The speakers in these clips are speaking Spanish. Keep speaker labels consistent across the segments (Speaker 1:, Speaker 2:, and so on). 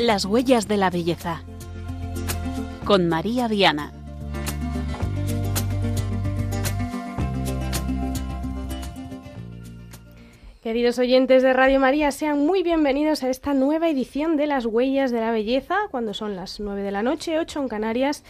Speaker 1: Las huellas de la belleza. Con María Viana.
Speaker 2: Queridos oyentes de Radio María, sean muy bienvenidos a esta nueva edición de Las Huellas de la Belleza, cuando son las 9 de la noche, 8 en Canarias.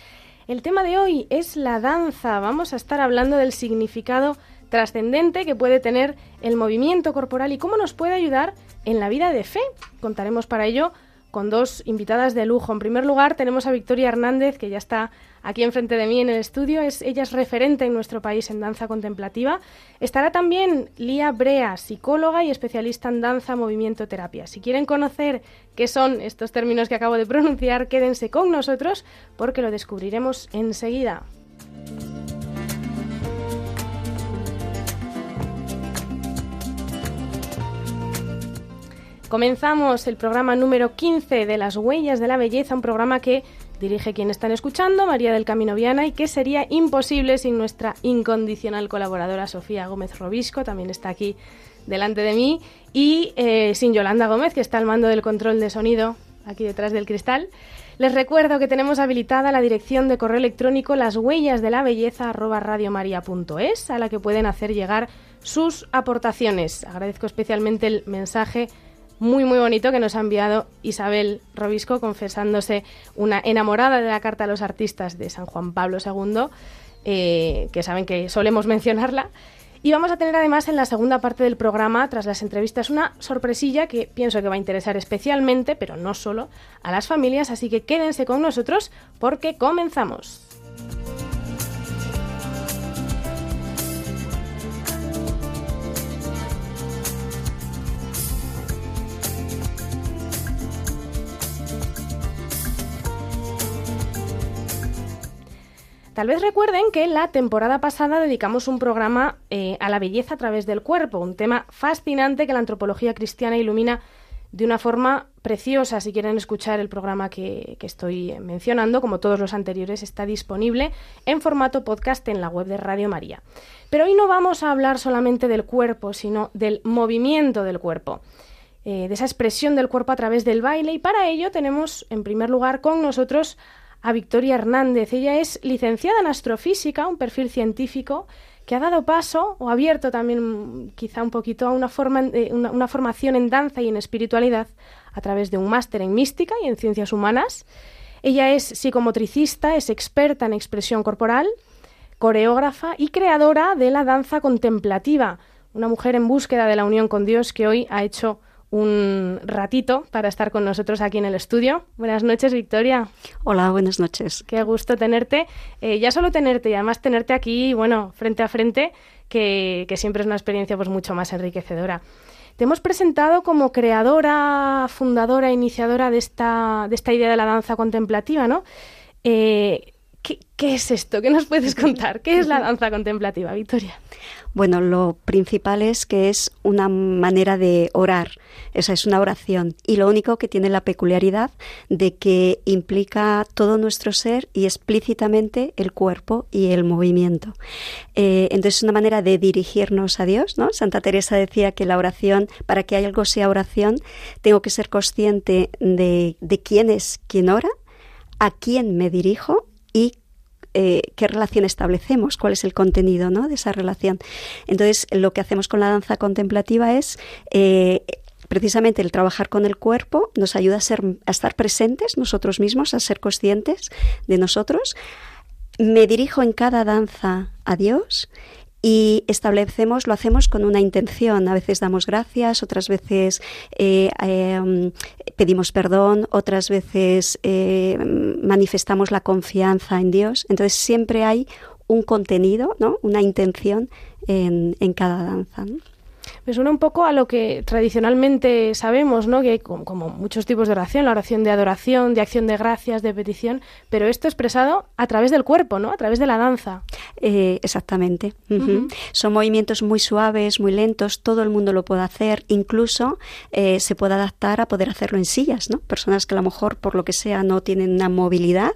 Speaker 2: El tema de hoy es la danza. Vamos a estar hablando del significado trascendente que puede tener el movimiento corporal y cómo nos puede ayudar en la vida de fe. Contaremos para ello con dos invitadas de lujo. En primer lugar, tenemos a Victoria Hernández, que ya está aquí enfrente de mí en el estudio. Es, ella es referente en nuestro país en danza contemplativa. Estará también Lía Brea, psicóloga y especialista en danza, movimiento, terapia. Si quieren conocer qué son estos términos que acabo de pronunciar, quédense con nosotros porque lo descubriremos enseguida. Comenzamos el programa número 15 de Las Huellas de la Belleza, un programa que dirige quien están escuchando, María del Camino Viana, y que sería imposible sin nuestra incondicional colaboradora Sofía Gómez Robisco, también está aquí delante de mí, y eh, sin Yolanda Gómez, que está al mando del control de sonido aquí detrás del cristal. Les recuerdo que tenemos habilitada la dirección de correo electrónico las huellas de la belleza a la que pueden hacer llegar sus aportaciones. Agradezco especialmente el mensaje muy muy bonito que nos ha enviado Isabel Robisco confesándose una enamorada de la Carta a los Artistas de San Juan Pablo II, eh, que saben que solemos mencionarla. Y vamos a tener además en la segunda parte del programa, tras las entrevistas, una sorpresilla que pienso que va a interesar especialmente, pero no solo, a las familias, así que quédense con nosotros porque comenzamos. Tal vez recuerden que la temporada pasada dedicamos un programa eh, a la belleza a través del cuerpo, un tema fascinante que la antropología cristiana ilumina de una forma preciosa. Si quieren escuchar el programa que, que, estoy mencionando, como todos los anteriores, está disponible en formato podcast en la web de Radio María. Pero hoy no vamos a hablar solamente del cuerpo, sino del movimiento del cuerpo. Eh, de esa expresión del cuerpo a través del baile y para ello tenemos en primer lugar con nosotros a Victoria Hernández. Ella es licenciada en astrofísica, un perfil científico que ha dado paso o abierto también quizá un poquito a una, forma, una, una formación en danza y en espiritualidad a través de un máster en mística y en ciencias humanas. Ella es psicomotricista, es experta en expresión corporal, coreógrafa y creadora de la danza contemplativa, una mujer en búsqueda de la unión con Dios que hoy ha hecho un ratito para estar con nosotros aquí en el estudio. Buenas noches, Victoria.
Speaker 3: Hola, buenas noches.
Speaker 2: Qué gusto tenerte. Eh, ya solo tenerte y además tenerte aquí, bueno, frente a frente, que, siempre es una experiencia pues mucho más enriquecedora. Te hemos presentado como creadora, fundadora, iniciadora de esta, de esta idea de la danza contemplativa, ¿no? Eh, ¿qué, ¿Qué es esto? ¿Qué nos puedes contar? ¿Qué es la danza contemplativa, Victoria?
Speaker 3: Bueno, lo principal es que es una manera de orar, esa es una oración y lo único que tiene la peculiaridad de que implica todo nuestro ser y explícitamente el cuerpo y el movimiento. Eh, entonces es una manera de dirigirnos a Dios, ¿no? Santa Teresa decía que la oración, para que algo sea oración, tengo que ser consciente de, de quién es quien ora, a quién me dirijo y eh, qué relación establecemos, cuál es el contenido ¿no? de esa relación. Entonces, lo que hacemos con la danza contemplativa es eh, precisamente el trabajar con el cuerpo nos ayuda a, ser, a estar presentes nosotros mismos, a ser conscientes de nosotros. Me dirijo en cada danza a Dios y establecemos, lo hacemos con una intención. A veces damos gracias, otras veces eh, em, pedimos perdón, otras veces eh, manifestamos la confianza en Dios. Entonces siempre hay un contenido, ¿no? una intención en, en cada danza.
Speaker 2: Me suena un poco a lo que tradicionalmente sabemos, ¿no? Que hay como, muchos tipos de oración, la oración de adoración, de acción de gracias, de petición, pero esto expresado a través del cuerpo, ¿no? A través de la danza.
Speaker 3: Eh, exactamente. Son movimientos muy suaves, muy lentos, todo el mundo lo puede hacer, incluso eh, se puede adaptar a poder hacerlo en sillas, ¿no? Personas que a lo mejor por lo que sea no tienen una movilidad,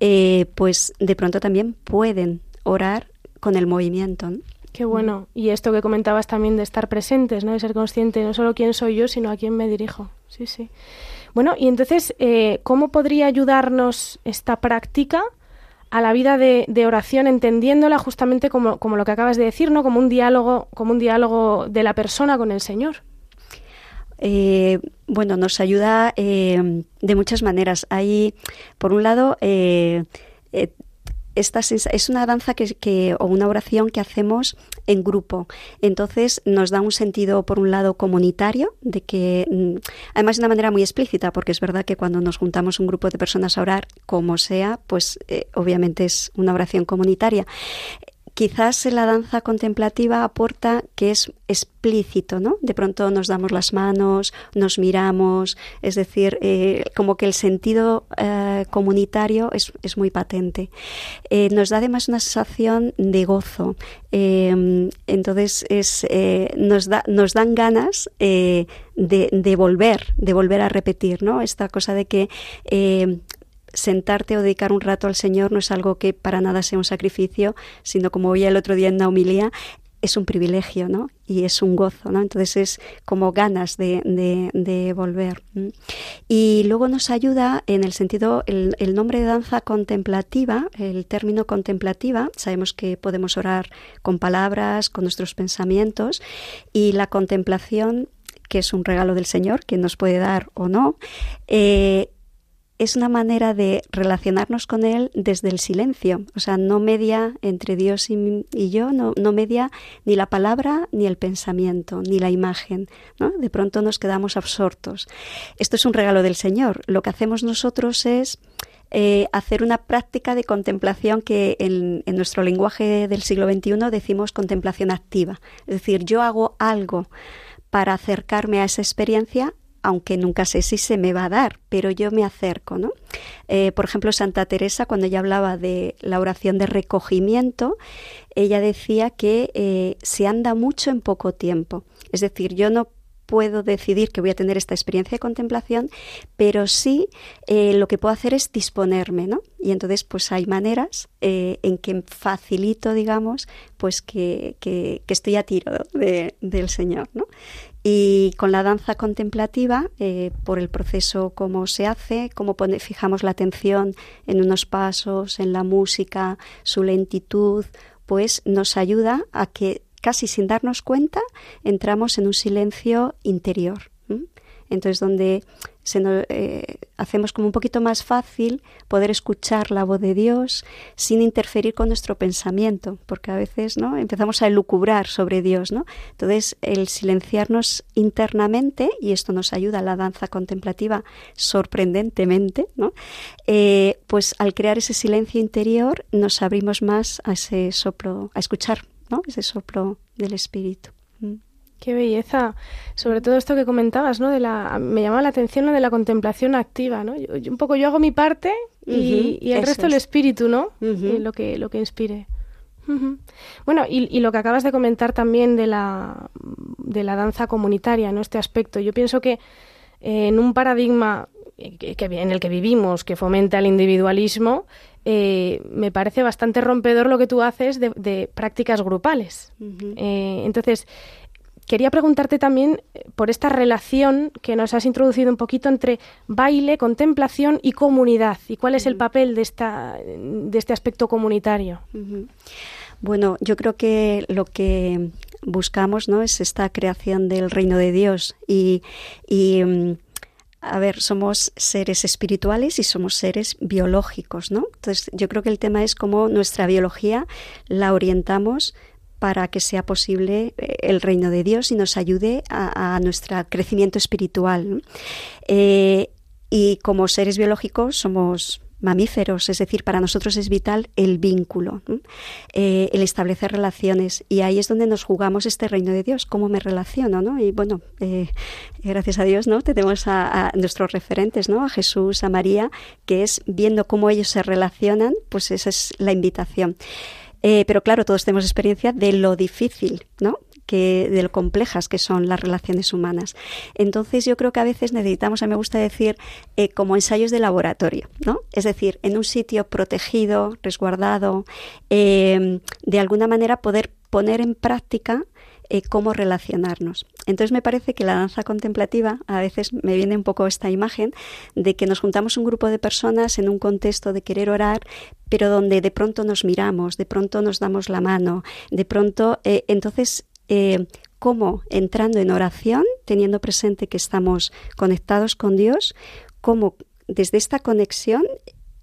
Speaker 3: eh, pues de pronto también pueden orar con el movimiento.
Speaker 2: Qué bueno. Y esto que comentabas también de estar presentes, ¿no? De ser consciente no solo quién soy yo, sino a quién me dirijo. sí, sí. Bueno, y entonces, eh, ¿cómo podría ayudarnos esta práctica a la vida de, oración, entendiéndola justamente como, como, lo que acabas de decir, ¿no? Como un diálogo, como un diálogo de la persona con el Señor.
Speaker 3: Eh, bueno, nos ayuda eh, de muchas maneras. Hay, por un lado, eh, es una danza que, o una oración que hacemos en grupo. Entonces nos da un sentido, por un lado, comunitario, de que, mm, además de una manera muy explícita, porque es verdad que cuando nos juntamos un grupo de personas a orar, como sea, pues obviamente es una oración comunitaria quizás la danza contemplativa aporta que es explícito, ¿no? De pronto nos damos las manos, nos miramos, es decir, eh, como que el sentido eh, comunitario es, muy patente. Eh, nos da además una sensación de gozo. entonces es, nos, da, nos dan ganas de, volver, de volver a repetir, ¿no? Esta cosa de que sentarte o dedicar un rato al Señor no es algo que para nada sea un sacrificio, sino como oía el otro día en la homilía, es un privilegio, ¿no? Y es un gozo, ¿no? Entonces es como ganas de, de, volver. Y luego nos ayuda en el sentido, el, nombre de danza contemplativa, el término contemplativa, sabemos que podemos orar con palabras, con nuestros pensamientos, y la contemplación, que es un regalo del Señor, que nos puede dar o no, eh, es una manera de relacionarnos con Él desde el silencio. O sea, no media entre Dios y, yo, no, media ni la palabra, ni el pensamiento, ni la imagen. De pronto nos quedamos absortos. Esto es un regalo del Señor. Lo que hacemos nosotros es eh, hacer una práctica de contemplación que en, en nuestro lenguaje del siglo XXI decimos contemplación activa. Es decir, yo hago algo para acercarme a esa experiencia aunque nunca sé si se me va a dar, pero yo me acerco, ¿no? Eh, por ejemplo, Santa Teresa, cuando ella hablaba de la oración de recogimiento, ella decía que eh, se anda mucho en poco tiempo. Es decir, yo no puedo decidir que voy a tener esta experiencia de contemplación, pero sí eh, lo que puedo hacer es disponerme, ¿no? Y entonces, pues hay maneras en que facilito, digamos, pues que, que, estoy a tiro del Señor, ¿no? Y con la danza contemplativa, eh, por el proceso cómo se hace, cómo fijamos la atención en unos pasos, en la música, su lentitud, pues nos ayuda a que casi sin darnos cuenta entramos en un silencio interior. Entonces, donde se nos, eh, hacemos como un poquito más fácil poder escuchar la voz de Dios sin interferir con nuestro pensamiento, porque a veces ¿no? empezamos a elucubrar sobre Dios. ¿no? Entonces, el silenciarnos internamente, y esto nos ayuda a la danza contemplativa sorprendentemente, ¿no? Eh, pues al crear ese silencio interior nos abrimos más a ese soplo, a escuchar ¿no? ese soplo del Espíritu.
Speaker 2: Qué belleza. Sobre todo esto que comentabas, ¿no? De la, me llamaba la atención lo de la contemplación activa, ¿no? Yo, un poco yo hago mi parte y, el resto el espíritu, ¿no? lo que lo que inspire. Bueno, y, lo que acabas de comentar también de la, de la danza comunitaria, ¿no? Este aspecto. Yo pienso que eh, en un paradigma que, en el que vivimos, que fomenta el individualismo, eh, me parece bastante rompedor lo que tú haces de, prácticas grupales. Eh, entonces, Quería preguntarte también eh, por esta relación que nos has introducido un poquito entre baile, contemplación y comunidad. ¿Y cuál es el papel de, esta, de este aspecto comunitario?
Speaker 3: Bueno, yo creo que lo que buscamos ¿no? es esta creación del reino de Dios y, y mm, a ver, somos seres espirituales y somos seres biológicos, ¿no? Entonces, yo creo que el tema es cómo nuestra biología la orientamos para que sea posible eh, el reino de Dios y nos ayude a, nuestro crecimiento espiritual. Eh, y como seres biológicos somos mamíferos, es decir, para nosotros es vital el vínculo, eh, el establecer relaciones y ahí es donde nos jugamos este reino de Dios, cómo me relaciono, ¿no? Y bueno, gracias a Dios, ¿no? Tenemos a, nuestros referentes, ¿no? A Jesús, a María, que es viendo cómo ellos se relacionan, pues esa es la invitación. Eh, pero claro, todos tenemos experiencia de lo difícil, ¿no? Que, de lo complejas que son las relaciones humanas. Entonces yo creo que a veces necesitamos, a mí me gusta decir, eh, como ensayos de laboratorio, ¿no? Es decir, en un sitio protegido, resguardado, eh, de alguna manera poder poner en práctica eh, cómo relacionarnos. Entonces me parece que la danza contemplativa, a veces me viene un poco esta imagen de que nos juntamos un grupo de personas en un contexto de querer orar, pero donde de pronto nos miramos, de pronto nos damos la mano, de pronto, eh, entonces, eh, cómo entrando en oración, teniendo presente que estamos conectados con Dios, cómo desde esta conexión,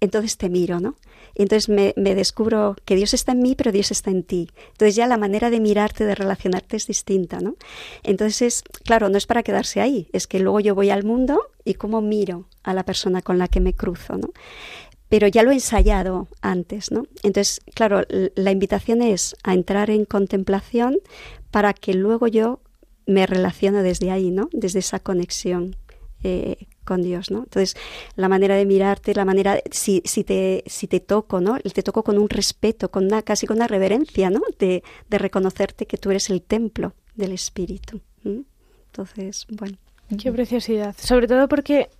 Speaker 3: entonces te miro, ¿no? Y entonces me, descubro que Dios está en mí, pero Dios está en ti. Entonces ya la manera de mirarte, de relacionarte es distinta, ¿no? Entonces, claro, no es para quedarse ahí, es que luego yo voy al mundo y cómo miro a la persona con la que me cruzo, ¿no? Pero ya lo he ensayado antes, ¿no? Entonces, claro, la invitación es a entrar en contemplación para que luego yo me relacione desde ahí, ¿no? Desde esa conexión eh, con Dios, ¿no? Entonces, la manera de mirarte, la manera, si, si, te, si te toco, ¿no? Te toco con un respeto, con una, casi con una reverencia, ¿no? De, de reconocerte que tú eres el templo del Espíritu. Entonces, bueno.
Speaker 2: Qué preciosidad. Sobre todo porque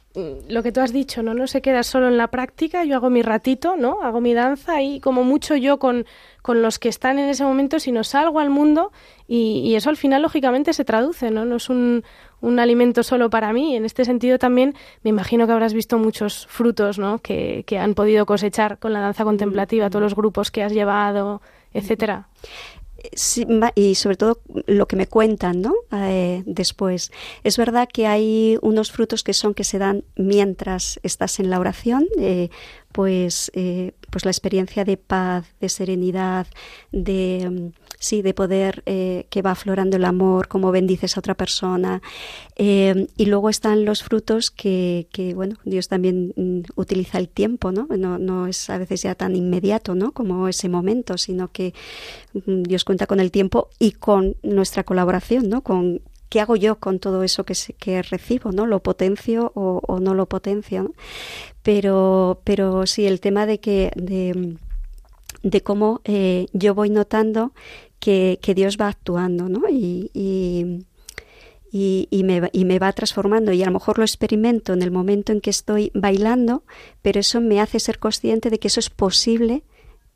Speaker 2: lo que tú has dicho, ¿no? No se queda solo en la práctica, yo hago mi ratito, ¿no? Hago mi danza y como mucho yo con, con los que están en ese momento, sino salgo al mundo y, y, eso al final lógicamente se traduce, ¿no? No es un, un alimento solo para mí. En este sentido también me imagino que habrás visto muchos frutos ¿no? que, que han podido cosechar con la danza contemplativa, todos los grupos que has llevado, etcétera.
Speaker 3: Y sobre todo lo que me cuentan ¿no? Eh, después. Es verdad que hay unos frutos que son que se dan mientras estás en la oración, eh, pues, eh, pues la experiencia de paz, de serenidad, de mm, sí, de poder eh, que va aflorando el amor, cómo bendices a otra persona. Eh, y luego están los frutos que, que bueno, Dios también mm, utiliza el tiempo, ¿no? ¿no? No es a veces ya tan inmediato, ¿no? Como ese momento, sino que mm, Dios cuenta con el tiempo y con nuestra colaboración, ¿no? Con ¿qué hago yo con todo eso que, que recibo? ¿no? ¿Lo potencio o, no lo potencio? Pero, pero sí, el tema de que de, de cómo eh, yo voy notando que, que, Dios va actuando, ¿no? Y, y, y, me, y me va transformando y a lo mejor lo experimento en el momento en que estoy bailando, pero eso me hace ser consciente de que eso es posible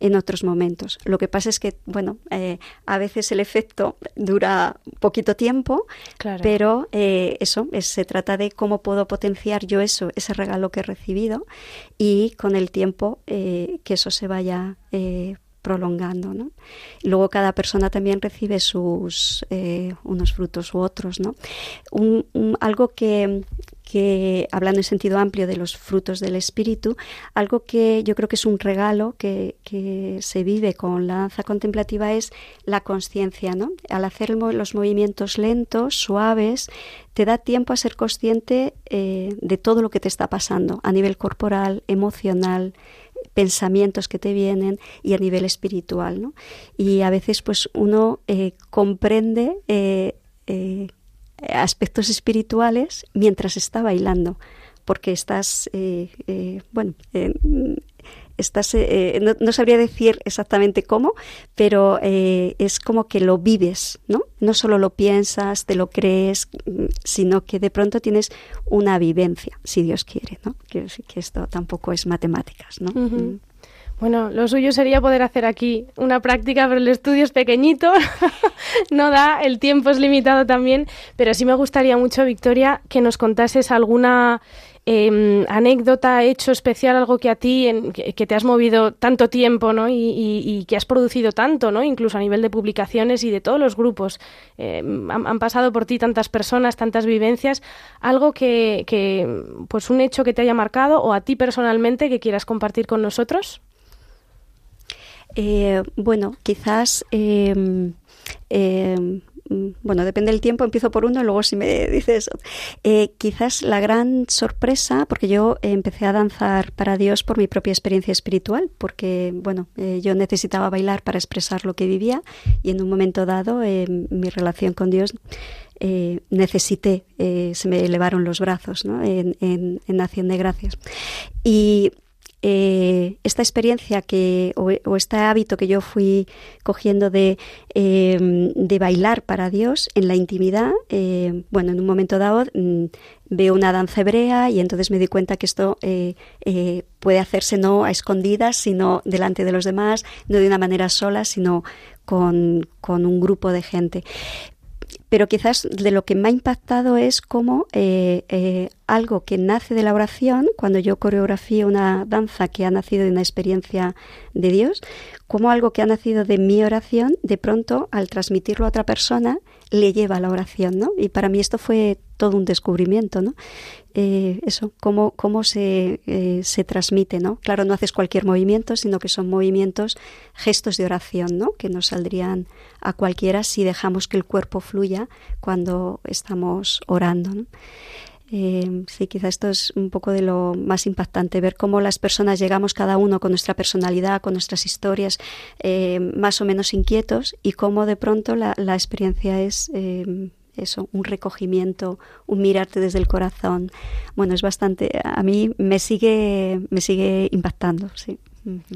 Speaker 3: en otros momentos. Lo que pasa es que, bueno, eh, a veces el efecto dura poquito tiempo, pero eh, eso, se trata de cómo puedo potenciar yo eso, ese regalo que he recibido y con el tiempo eh, que eso se vaya prolongando, ¿no? luego cada persona también recibe sus unos frutos u otros, ¿no? algo que, que, hablando en sentido amplio de los frutos del espíritu, algo que yo creo que es un regalo que, se vive con la danza contemplativa es la conciencia, ¿no? Al hacer los movimientos lentos, suaves, te da tiempo a ser consciente eh, de todo lo que te está pasando a nivel corporal, emocional, pensamientos que te vienen y a nivel espiritual, ¿no? Y a veces pues uno eh, comprende eh, aspectos espirituales mientras está bailando, porque estás, eh, eh, bueno, eh, estás, no, no, sabría decir exactamente cómo, pero es como que lo vives, ¿no? No solo lo piensas, te lo crees, sino que de pronto tienes una vivencia, si Dios quiere, ¿no? Quiero decir que esto tampoco es matemáticas, ¿no?
Speaker 2: Bueno, lo suyo sería poder hacer aquí una práctica, pero el estudio es pequeñito, no da, el tiempo es limitado también, pero sí me gustaría mucho, Victoria, que nos contases alguna em, anécdota, hecho especial, algo que a ti, en, que, te has movido tanto tiempo, ¿no? Y, que has producido tanto, ¿no? Incluso a nivel de publicaciones y de todos los grupos. Em, han, pasado por ti tantas personas, tantas vivencias. Algo que, pues un hecho que te haya marcado o a ti personalmente que quieras compartir con nosotros.
Speaker 3: Eh, bueno, quizás... Em, bueno, depende del tiempo, empiezo por uno y luego si me dices, eh, quizás la gran sorpresa, porque yo empecé a danzar para Dios por mi propia experiencia espiritual, porque, bueno, eh, yo necesitaba bailar para expresar lo que vivía y en un momento dado en mi relación con Dios necesité, se me elevaron los brazos ¿no? en, en, en acción de gracias. Y eh, esta experiencia que, o, este hábito que yo fui cogiendo de, em, de bailar para Dios en la intimidad, eh, bueno, en un momento dado mm, veo una danza hebrea y entonces me di cuenta que esto eh, puede hacerse no a escondidas, sino delante de los demás, no de una manera sola, sino con, con un grupo de gente pero quizás de lo que me ha impactado es cómo eh, eh, algo que nace de la oración, cuando yo coreografío una danza que ha nacido de una experiencia de Dios, como algo que ha nacido de mi oración, de pronto al transmitirlo a otra persona, le lleva a la oración, ¿no? Y para mí esto fue todo un descubrimiento, ¿no? Eh, eso, cómo, cómo se, eh, se transmite, ¿no? Claro, no haces cualquier movimiento, sino que son movimientos, gestos de oración, ¿no? Que nos saldrían a cualquiera si dejamos que el cuerpo fluya cuando estamos orando, ¿no? Eh, sí, quizá esto es un poco de lo más impactante, ver cómo las personas llegamos cada uno con nuestra personalidad, con nuestras historias, eh, más o menos inquietos, y cómo de pronto la, experiencia es eh, eso, un recogimiento, un mirarte desde el corazón. Bueno, es bastante, a mí me sigue, me sigue impactando, sí.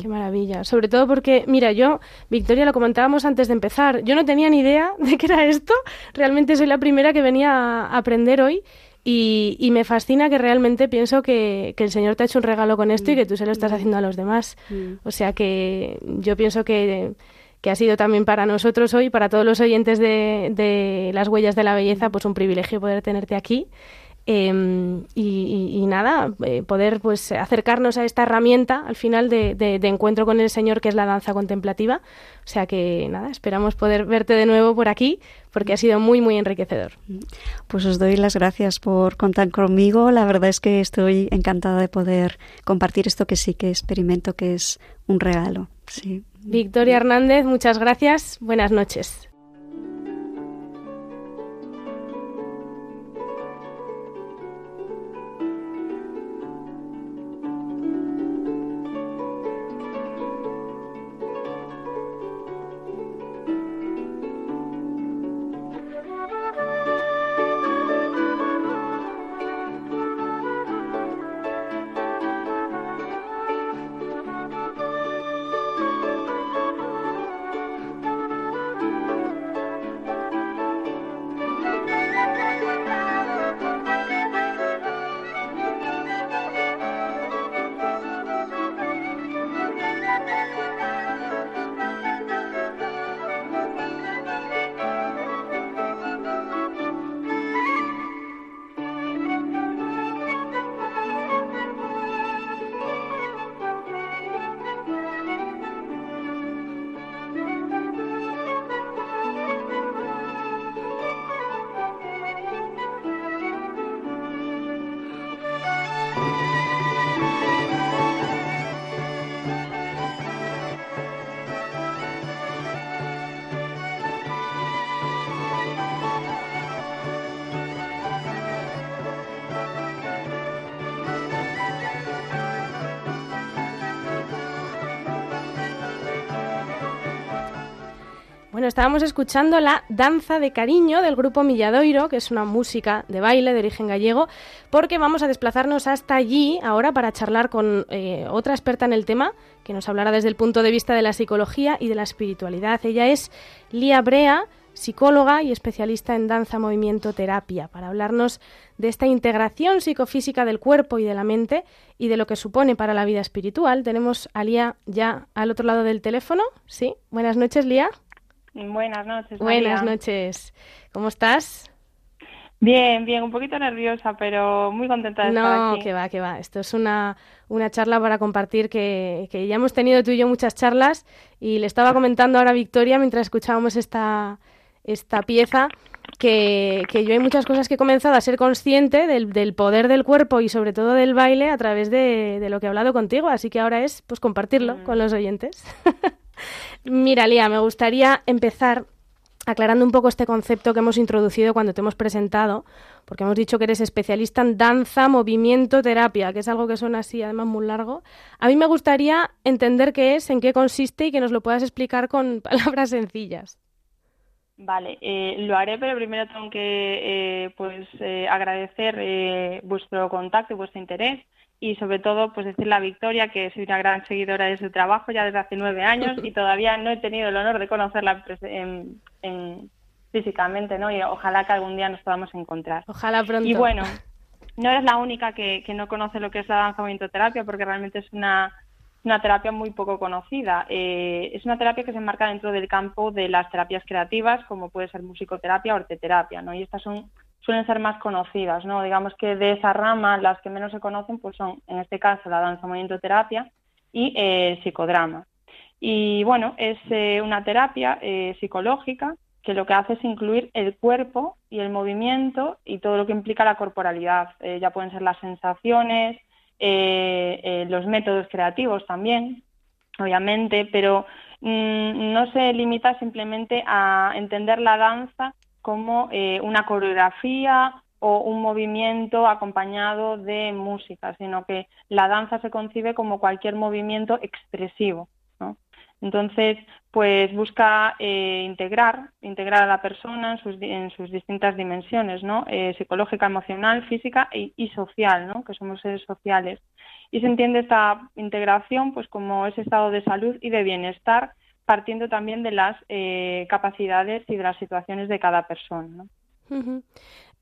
Speaker 2: Qué maravilla. Sobre todo porque, mira, yo, Victoria, lo comentábamos antes de empezar, yo no tenía ni idea de qué era esto. Realmente soy la primera que venía a aprender hoy y, y, me fascina que realmente pienso que, que, el Señor te ha hecho un regalo con esto y que tú se lo estás mm. haciendo a los demás. Mm. O sea que yo pienso que, que, ha sido también para nosotros hoy, para todos los oyentes de, de las huellas de la belleza, pues un privilegio poder tenerte aquí. Em, y, nada, eh, poder pues acercarnos a esta herramienta al final de, de, encuentro con el Señor que es la danza contemplativa. O sea que nada, esperamos poder verte de nuevo por aquí porque ha sido muy muy enriquecedor.
Speaker 3: Pues os doy las gracias por contar conmigo. La verdad es que estoy encantada de poder compartir esto que sí que experimento que es un regalo. Sí.
Speaker 2: Victoria Hernández, muchas gracias. Buenas noches. Estábamos escuchando la Danza de Cariño del grupo Milladoiro, que es una música de baile de origen gallego, porque vamos a desplazarnos hasta allí ahora para charlar con eh, otra experta en el tema, que nos hablará desde el punto de vista de la psicología y de la espiritualidad. Ella es Lía Brea, psicóloga y especialista en danza, movimiento, terapia, para hablarnos de esta integración psicofísica del cuerpo y de la mente y de lo que supone para la vida espiritual. Tenemos a Lía ya al otro lado del teléfono. Sí, buenas noches, Lía.
Speaker 4: Buenas noches.
Speaker 2: Buenas noches. ¿Cómo estás?
Speaker 4: Bien, bien, un poquito nerviosa, pero muy contenta de
Speaker 2: no,
Speaker 4: estar aquí.
Speaker 2: No, que va, que va. Esto es una, una charla para compartir que, que, ya hemos tenido tú y yo muchas charlas y le estaba comentando ahora a Victoria mientras escuchábamos esta, esta pieza que, que, yo hay muchas cosas que he comenzado a ser consciente del, del poder del cuerpo y sobre todo del baile a través de, de, lo que he hablado contigo, así que ahora es pues compartirlo mm. con los oyentes. Mira, Lía, me gustaría empezar aclarando un poco este concepto que hemos introducido cuando te hemos presentado, porque hemos dicho que eres especialista en danza, movimiento, terapia, que es algo que suena así, además muy largo. A mí me gustaría entender qué es, en qué consiste y que nos lo puedas explicar con palabras sencillas.
Speaker 4: Vale, eh, lo haré, pero primero tengo que eh, pues eh, agradecer vuestro contacto y vuestro interés y sobre todo pues decir la Victoria que soy una gran seguidora de su trabajo ya desde hace nueve años y todavía no he tenido el honor de conocerla en, físicamente, ¿no? Y ojalá que algún día nos podamos encontrar.
Speaker 2: Ojalá pronto.
Speaker 4: Y bueno, no eres la única que, que no conoce lo que es la danza movimiento terapia porque realmente es una una terapia muy poco conocida. Eh, es una terapia que se enmarca dentro del campo de las terapias creativas, como puede ser musicoterapia o arteterapia, ¿no? Y estas son suelen ser más conocidas, ¿no? Digamos que de esa rama las que menos se conocen pues son, en este caso, la danza movimiento terapia y el psicodrama. Y bueno, es eh, una terapia eh, psicológica que lo que hace es incluir el cuerpo y el movimiento y todo lo que implica la corporalidad. Eh, ya pueden ser las sensaciones, los métodos creativos también, obviamente, pero mm, no se limita simplemente a entender la danza como una coreografía o un movimiento acompañado de música, sino que la danza se concibe como cualquier movimiento expresivo. Entonces, pues busca eh, integrar, integrar a la persona en sus, en sus distintas dimensiones, ¿no? Eh, psicológica, emocional, física y, social, ¿no? Que somos seres sociales. Y se entiende esta integración, pues, como ese estado de salud y de bienestar, partiendo también de las eh, capacidades y de las situaciones de cada persona.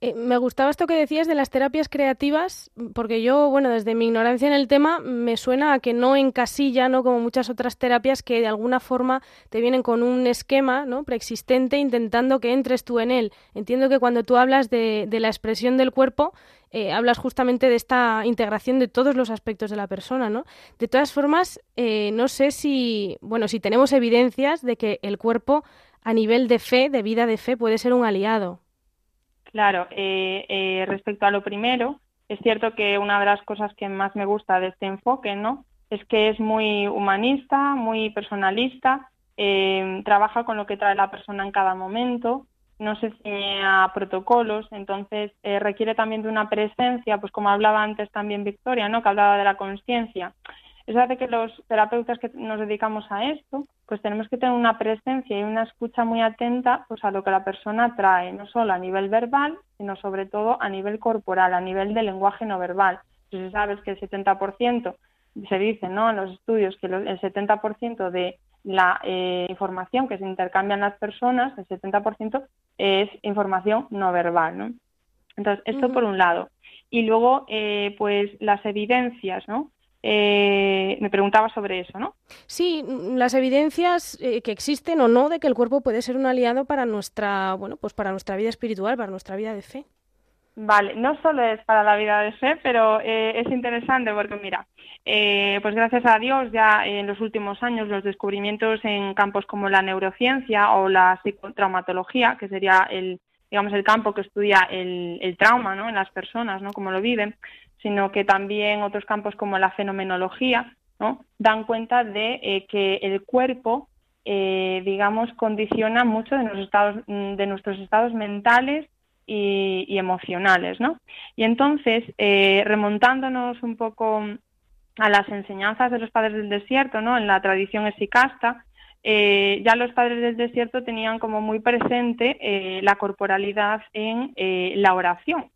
Speaker 2: Eh, me gustaba esto que decías de las terapias creativas, porque yo, bueno, desde mi ignorancia en el tema, me suena a que no encasilla, ¿no? Como muchas otras terapias que de alguna forma te vienen con un esquema, ¿no? Preexistente, intentando que entres tú en él. Entiendo que cuando tú hablas de, la expresión del cuerpo, eh, hablas justamente de esta integración de todos los aspectos de la persona, ¿no? De todas formas, eh, no sé si, bueno, si tenemos evidencias de que el cuerpo a nivel de fe, de vida de fe, puede ser un aliado.
Speaker 4: Claro, eh, eh, respecto a lo primero, es cierto que una de las cosas que más me gusta de este enfoque, ¿no? Es que es muy humanista, muy personalista, eh, trabaja con lo que trae la persona en cada momento, no se ciñe a protocolos, entonces requiere también de una presencia, pues como hablaba antes también Victoria, ¿no? Que hablaba de la conciencia. Eso hace que los terapeutas que nos dedicamos a esto, pues tenemos que tener una presencia y una escucha muy atenta pues a lo que la persona trae, no solo a nivel verbal, sino sobre todo a nivel corporal, a nivel de lenguaje no verbal. Entonces sabes que el 70% se dice ¿no? en los estudios que el 70% de la eh, información que se intercambian las personas, el 70% es información no verbal. ¿no? Entonces, esto por un lado. Y luego, eh, pues las evidencias, ¿no? Eh, me preguntaba sobre eso, ¿no?
Speaker 2: Sí, mm, las evidencias eh, que existen o no de que el cuerpo puede ser un aliado para nuestra, bueno, pues para nuestra vida espiritual, para nuestra vida de fe.
Speaker 4: Vale, no solo es para la vida de fe, pero eh, es interesante porque mira, pues gracias a Dios ya en los últimos años los descubrimientos en campos como la neurociencia o la psicotraumatología, que sería el digamos el campo que estudia el, el trauma, ¿no? En las personas, ¿no? Cómo lo viven, sino que también otros campos como la fenomenología ¿no? dan cuenta de eh, que el cuerpo, eh, digamos, condiciona mucho de estados, mm, de nuestros estados mentales y, emocionales. ¿no? Y entonces, eh, remontándonos un poco a las enseñanzas de los padres del desierto, ¿no? en la tradición esicasta, ya los padres del desierto tenían como muy presente la corporalidad en la oración.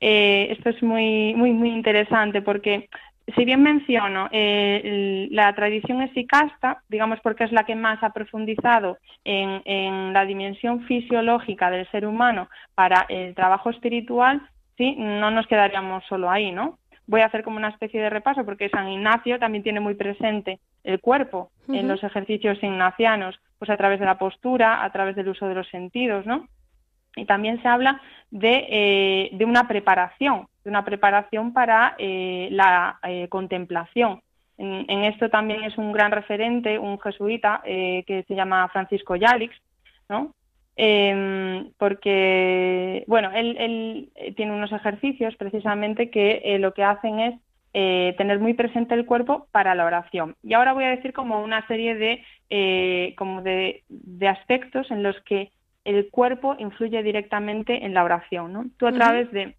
Speaker 4: Eh, esto es muy, muy, muy interesante porque si bien menciono eh, la tradición esicasta, digamos porque es la que más ha profundizado en, en, la dimensión fisiológica del ser humano para el trabajo espiritual, sí, no nos quedaríamos solo ahí, ¿no? Voy a hacer como una especie de repaso porque San Ignacio también tiene muy presente el cuerpo en los ejercicios ignacianos, pues a través de la postura, a través del uso de los sentidos, ¿no? Y también se habla de, eh, de una preparación, de una preparación para eh, la eh, contemplación. En, esto también es un gran referente, un jesuita que se llama Francisco Yalix, ¿no? Em, porque, bueno, él, tiene unos ejercicios precisamente que lo que hacen es tener muy presente el cuerpo para la oración. Y ahora voy a decir como una serie de, como de, de aspectos en los que el cuerpo influye directamente en la oración. ¿no? Tú a través de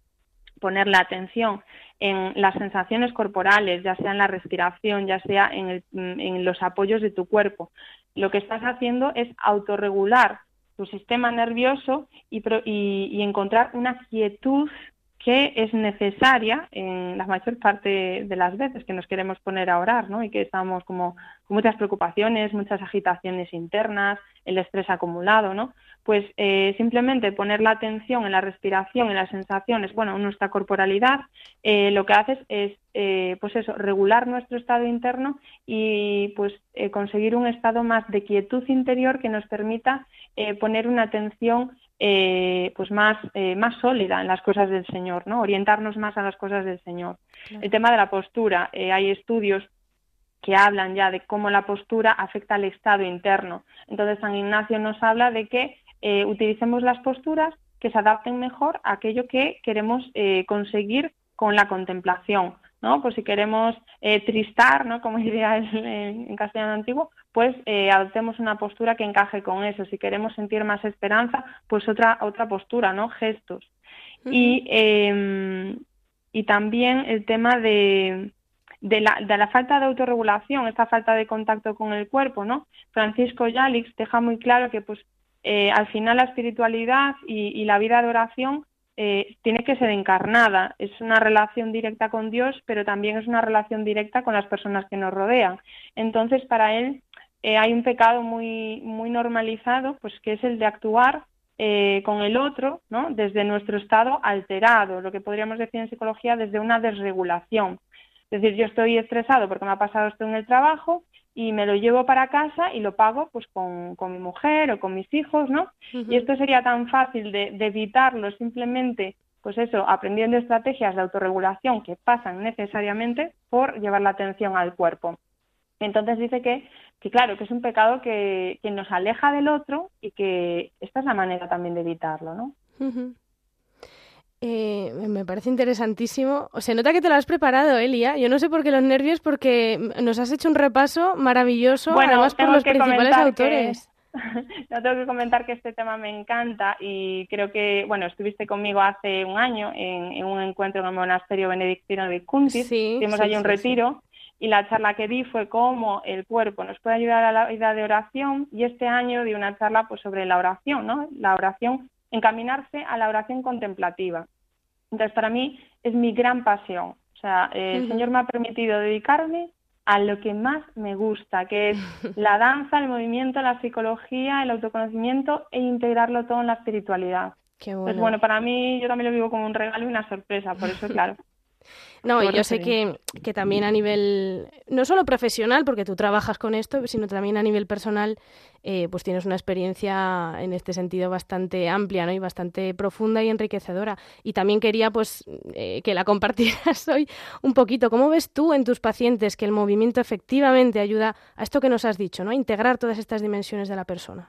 Speaker 4: poner la atención en las sensaciones corporales, ya sea en la respiración, ya sea en, en los apoyos de tu cuerpo, lo que estás haciendo es autorregular tu sistema nervioso y, y, encontrar una quietud que es necesaria en la mayor parte de las veces que nos queremos poner a orar, ¿no? Y que estamos como con muchas preocupaciones, muchas agitaciones internas, el estrés acumulado, ¿no? Pues eh, simplemente poner la atención en la respiración, en las sensaciones, bueno, en nuestra corporalidad, eh, lo que hace es, eh, pues eso, regular nuestro estado interno y pues conseguir un estado más de quietud interior que nos permita poner una atención pues más, más sólida en las cosas del Señor, ¿no? Orientarnos más a las cosas del Señor. El tema de la postura, hay estudios que hablan ya de cómo la postura afecta al estado interno. Entonces, San Ignacio nos habla de que eh, utilicemos las posturas que se adapten mejor a aquello que queremos eh, conseguir con la contemplación. ¿No? Pues si queremos eh, tristar, ¿no? como diría en, castellano antiguo, pues adoptemos una postura que encaje con eso. Si queremos sentir más esperanza, pues otra, otra postura, ¿no? Gestos. y, em, y también el tema de, de la, de la falta de autorregulación, esta falta de contacto con el cuerpo, ¿no? Francisco Yalix deja muy claro que, pues, eh, al final la espiritualidad y, la vida de oración eh, tiene que ser encarnada. Es una relación directa con Dios, pero también es una relación directa con las personas que nos rodean. Entonces, para él eh, hay un pecado muy, muy normalizado, pues que es el de actuar con el otro, ¿no? Desde nuestro estado alterado, lo que podríamos decir en psicología desde una desregulación. Es decir, yo estoy estresado porque me ha pasado esto en el trabajo y me lo llevo para casa y lo pago pues con, mi mujer o con mis hijos, ¿no? Y esto sería tan fácil de, evitarlo simplemente, pues eso, aprendiendo estrategias de autorregulación que pasan necesariamente por llevar la atención al cuerpo. Entonces dice que, que claro, que es un pecado que, que nos aleja del otro y que esta es la manera también de evitarlo, ¿no?
Speaker 2: Eh, me parece interesantísimo. Se nota que te lo has preparado, Elia. Yo no sé por qué los nervios, porque nos has hecho un repaso maravilloso, bueno, además por los principales autores.
Speaker 4: no tengo que comentar que este tema me encanta y creo que, bueno, estuviste conmigo hace un año en, un encuentro en el monasterio benedictino de Cuntis, hicimos allí un retiro y la charla que di fue cómo el cuerpo nos puede ayudar a la vida de oración y este año di una charla pues sobre la oración, ¿no? La oración encaminarse a la oración contemplativa. Entonces, para mí es mi gran pasión. O sea, eh, el Señor me ha permitido dedicarme a lo que más me gusta, que es la danza, el movimiento, la psicología, el autoconocimiento e integrarlo todo en la espiritualidad. Qué bueno. Pues bueno, para mí yo también lo vivo como un regalo y una sorpresa, por eso, claro.
Speaker 2: No, y yo sé que, que, también a nivel, no solo profesional, porque tú trabajas con esto, sino también a nivel personal, eh, pues tienes una experiencia en este sentido bastante amplia ¿no? y bastante profunda y enriquecedora. Y también quería pues eh, que la compartieras hoy un poquito. ¿Cómo ves tú en tus pacientes que el movimiento efectivamente ayuda a esto que nos has dicho, ¿no? a integrar todas estas dimensiones de la persona?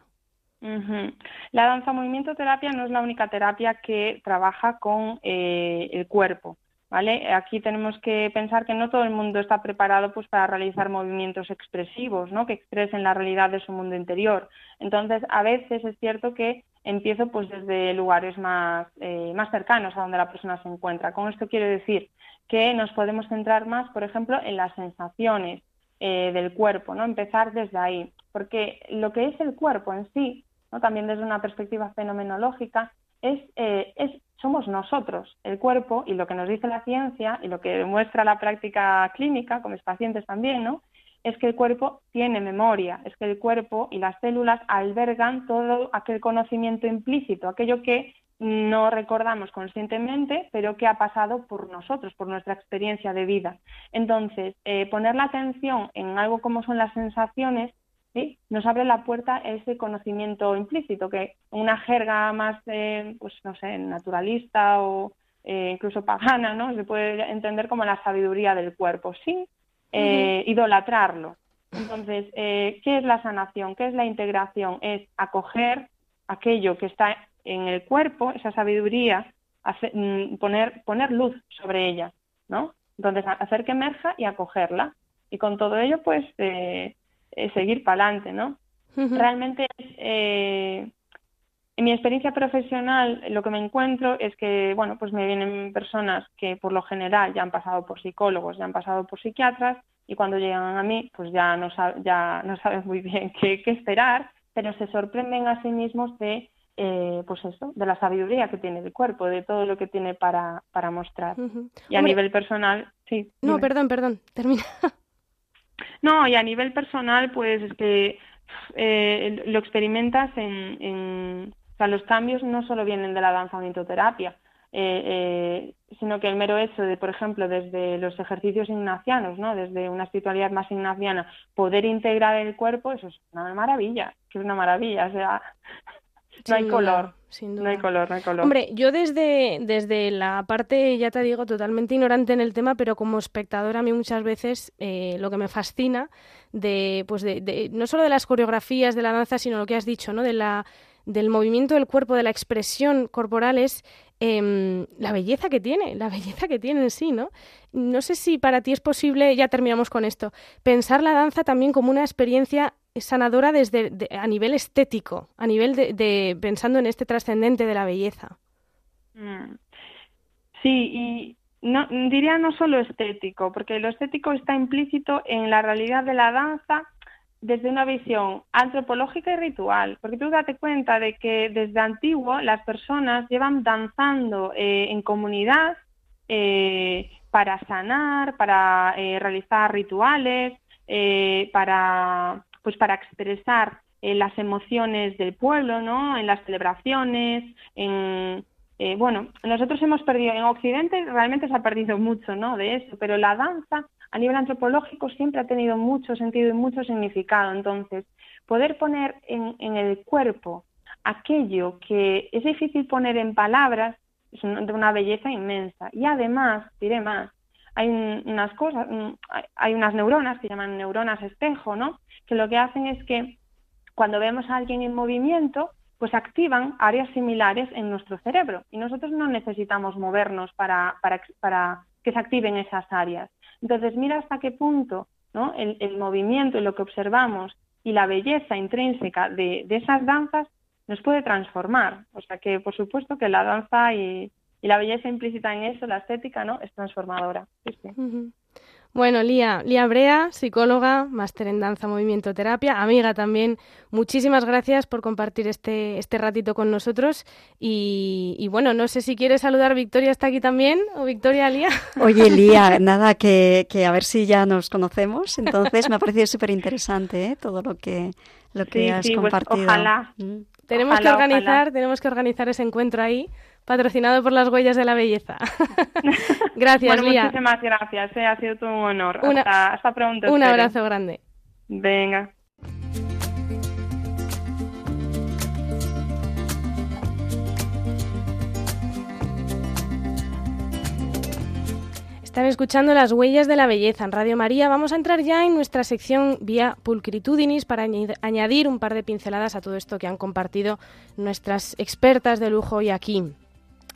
Speaker 4: La danza movimiento terapia no es la única terapia que trabaja con eh, el cuerpo. ¿Vale? Aquí tenemos que pensar que no todo el mundo está preparado pues para realizar movimientos expresivos, ¿no? Que expresen la realidad de su mundo interior. Entonces, a veces es cierto que empiezo pues desde lugares más, eh, más cercanos a donde la persona se encuentra. Con esto quiero decir que nos podemos centrar más, por ejemplo, en las sensaciones eh, del cuerpo, ¿no? Empezar desde ahí, porque lo que es el cuerpo en sí. También desde una perspectiva fenomenológica, es, eh, es somos nosotros, el cuerpo, y lo que nos dice la ciencia y lo que demuestra la práctica clínica con mis pacientes también, ¿no? Es que el cuerpo tiene memoria, es que el cuerpo y las células albergan todo aquel conocimiento implícito, aquello que no recordamos conscientemente, pero que ha pasado por nosotros, por nuestra experiencia de vida. Entonces, eh, poner la atención en algo como son las sensaciones nos abre la puerta a ese conocimiento implícito, que una jerga más, eh, pues no sé, naturalista o eh, incluso pagana, ¿no? Se puede entender como la sabiduría del cuerpo, sin eh, idolatrarlo. Entonces, ¿qué es la sanación? ¿Qué es la integración? Es acoger aquello que está en el cuerpo, esa sabiduría, mm, poner, poner luz sobre ella, ¿no? Entonces, hacer que emerja y acogerla. Y con todo ello, pues, eh, seguir para adelante, ¿no? Realmente, eh, en mi experiencia profesional, lo que me encuentro es que, bueno, pues me vienen personas que por lo general ya han pasado por psicólogos, ya han pasado por psiquiatras y cuando llegan a mí, pues ya no, ya no saben muy bien qué, esperar, pero se sorprenden a sí mismos de eh, pues eso, de la sabiduría que tiene el cuerpo, de todo lo que tiene para, para mostrar. Y a nivel personal, sí.
Speaker 2: No, perdón, perdón, termina.
Speaker 4: No, y a nivel personal, pues es que eh, lo experimentas en, en, O sea, los cambios no solo vienen de la danza o eh, eh, sino que el mero hecho de, por ejemplo, desde los ejercicios ignacianos, ¿no? desde una espiritualidad más ignaciana, poder integrar el cuerpo, eso es una maravilla, que es una maravilla, o sea, no hay color. No hay color, no hay color.
Speaker 2: Hombre, yo desde, desde la parte, ya te digo, totalmente ignorante en el tema, pero como espectadora a mí muchas veces eh, lo que me fascina de, pues de, no solo de las coreografías de la danza, sino lo que has dicho, ¿no? De la, del movimiento del cuerpo, de la expresión corporal es em, la belleza que tiene, la belleza que tiene en sí, ¿no? No sé si para ti es posible, ya terminamos con esto, pensar la danza también como una experiencia sanadora desde a nivel estético, a nivel de, pensando en este trascendente de la belleza.
Speaker 4: Mm. Sí, y diría no solo estético, porque lo estético está implícito en la realidad de la danza desde una visión antropológica y ritual, porque tú date cuenta de que desde antiguo las personas llevan danzando eh, en comunidad eh, para sanar, para eh, realizar rituales, para pues para expresar eh, las emociones del pueblo, ¿no? En las celebraciones, en eh, bueno, nosotros hemos perdido en Occidente realmente se ha perdido mucho, ¿no? De eso, pero la danza a nivel antropológico siempre ha tenido mucho sentido y mucho significado. Entonces, poder poner en, en el cuerpo aquello que es difícil poner en palabras es de una belleza inmensa. Y además, diré más, hay unas cosas, hay unas neuronas que llaman neuronas espejo, ¿no? que lo que hacen es que cuando vemos a alguien en movimiento, pues activan áreas similares en nuestro cerebro y nosotros no necesitamos movernos para, para, que se activen esas áreas. Entonces, mira hasta qué punto ¿no? el, movimiento y lo que observamos y la belleza intrínseca de, esas danzas nos puede transformar. O sea que, por supuesto, que la danza y, la belleza implícita en eso, la estética, ¿no? Es transformadora.
Speaker 2: Bueno, Lía, Lía Brea, psicóloga, máster en danza, movimiento, terapia, amiga también. Muchísimas gracias por compartir este, este ratito con nosotros. Y, bueno, no sé si quieres saludar, Victoria está aquí también, o Victoria, Lía.
Speaker 3: Oye, Lía, nada, que, que a ver si ya nos conocemos. Entonces, me ha parecido súper interesante ¿eh? todo lo que, lo que has pues compartido.
Speaker 4: ojalá.
Speaker 2: Mm. Tenemos que organizar, tenemos que organizar ese encuentro ahí patrocinado por las huellas de la belleza. gracias,
Speaker 4: bueno, Muchísimas gracias, eh, ha sido todo un honor. hasta, pronto.
Speaker 2: Un abrazo grande.
Speaker 4: Venga.
Speaker 2: Están escuchando las huellas de la belleza en Radio María. Vamos a entrar ya en nuestra sección vía pulcritudinis para añadir un par de pinceladas a todo esto que han compartido nuestras expertas de lujo hoy aquí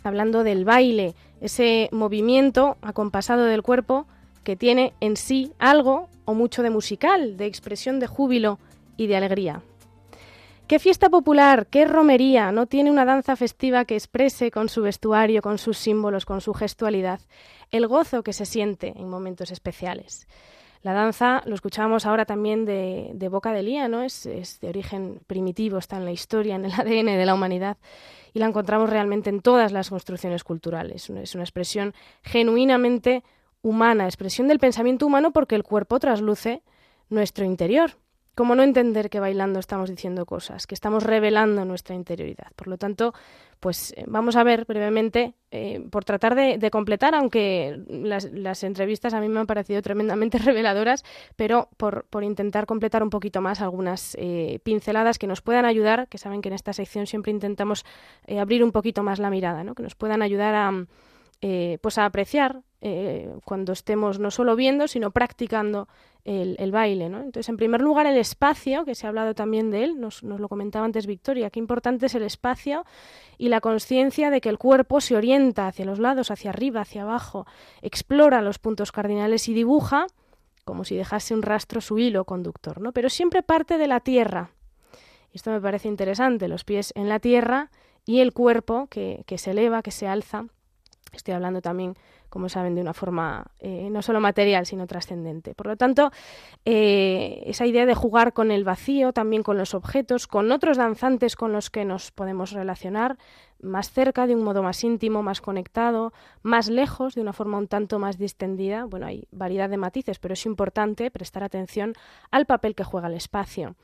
Speaker 2: hablando del baile, ese movimiento acompasado del cuerpo que tiene en sí algo o mucho de musical, de expresión de júbilo y de alegría. ¿Qué fiesta popular, qué romería no tiene una danza festiva que exprese con su vestuario, con sus símbolos, con su gestualidad, el gozo que se siente en momentos especiales? La danza, lo escuchábamos ahora también de, boca de Lía, ¿no? Es, es de origen primitivo, está en la historia, en el ADN de la humanidad y la encontramos realmente en todas las construcciones culturales. Es una expresión genuinamente humana, expresión del pensamiento humano porque el cuerpo trasluce nuestro interior. ¿Cómo no entender que bailando estamos diciendo cosas, que estamos revelando nuestra interioridad? Por lo tanto, pues eh, vamos a ver brevemente, eh, por tratar de, completar, aunque las, entrevistas a mí me han parecido tremendamente reveladoras, pero por, intentar completar un poquito más algunas eh, pinceladas que nos puedan ayudar, que saben que en esta sección siempre intentamos abrir un poquito más la mirada, ¿no? que nos puedan ayudar a, pues a apreciar cuando estemos no solo viendo, sino practicando el, baile. ¿no? Entonces, en primer lugar, el espacio, que se ha hablado también de él, nos, nos lo comentaba antes Victoria, qué importante es el espacio y la conciencia de que el cuerpo se orienta hacia los lados, hacia arriba, hacia abajo, explora los puntos cardinales y dibuja, como si dejase un rastro su hilo conductor, ¿no? pero siempre parte de la tierra. Esto me parece interesante, los pies en la tierra y el cuerpo que, que se eleva, que se alza. Estoy hablando también como saben, de una forma eh, no solo material, sino trascendente. Por lo tanto, eh, esa idea de jugar con el vacío, también con los objetos, con otros danzantes con los que nos podemos relacionar más cerca, de un modo más íntimo, más conectado, más lejos, de una forma un tanto más distendida. Bueno, hay variedad de matices, pero es importante prestar atención al papel que juega el espacio.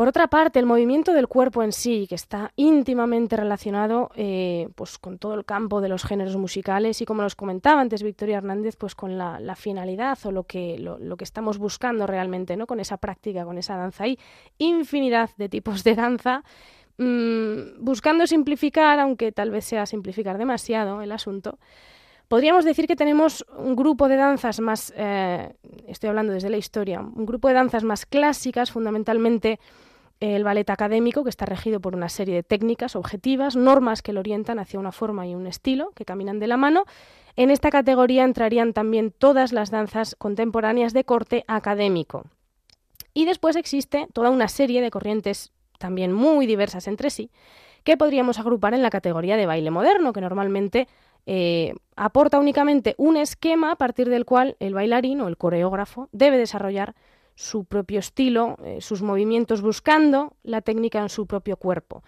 Speaker 2: Por otra parte, el movimiento del cuerpo en sí, que está íntimamente relacionado eh, pues con todo el campo de los géneros musicales y como nos comentaba antes Victoria Hernández, pues con la, finalidad o lo que, lo, que estamos buscando realmente, ¿no? Con esa práctica, con esa danza. Hay infinidad de tipos de danza. Mm, buscando simplificar, aunque tal vez sea simplificar demasiado el asunto, Podríamos decir que tenemos un grupo de danzas más, eh, estoy hablando desde la historia, un grupo de danzas más clásicas, fundamentalmente el ballet académico, que está regido por una serie de técnicas objetivas, normas que lo orientan hacia una forma y un estilo, que caminan de la mano. En esta categoría entrarían también todas las danzas contemporáneas de corte académico. Y después existe toda una serie de corrientes también muy diversas entre sí, que podríamos agrupar en la categoría de baile moderno, que normalmente eh, aporta únicamente un esquema a partir del cual el bailarín o el coreógrafo debe desarrollar su propio estilo, eh, sus movimientos buscando la técnica en su propio cuerpo.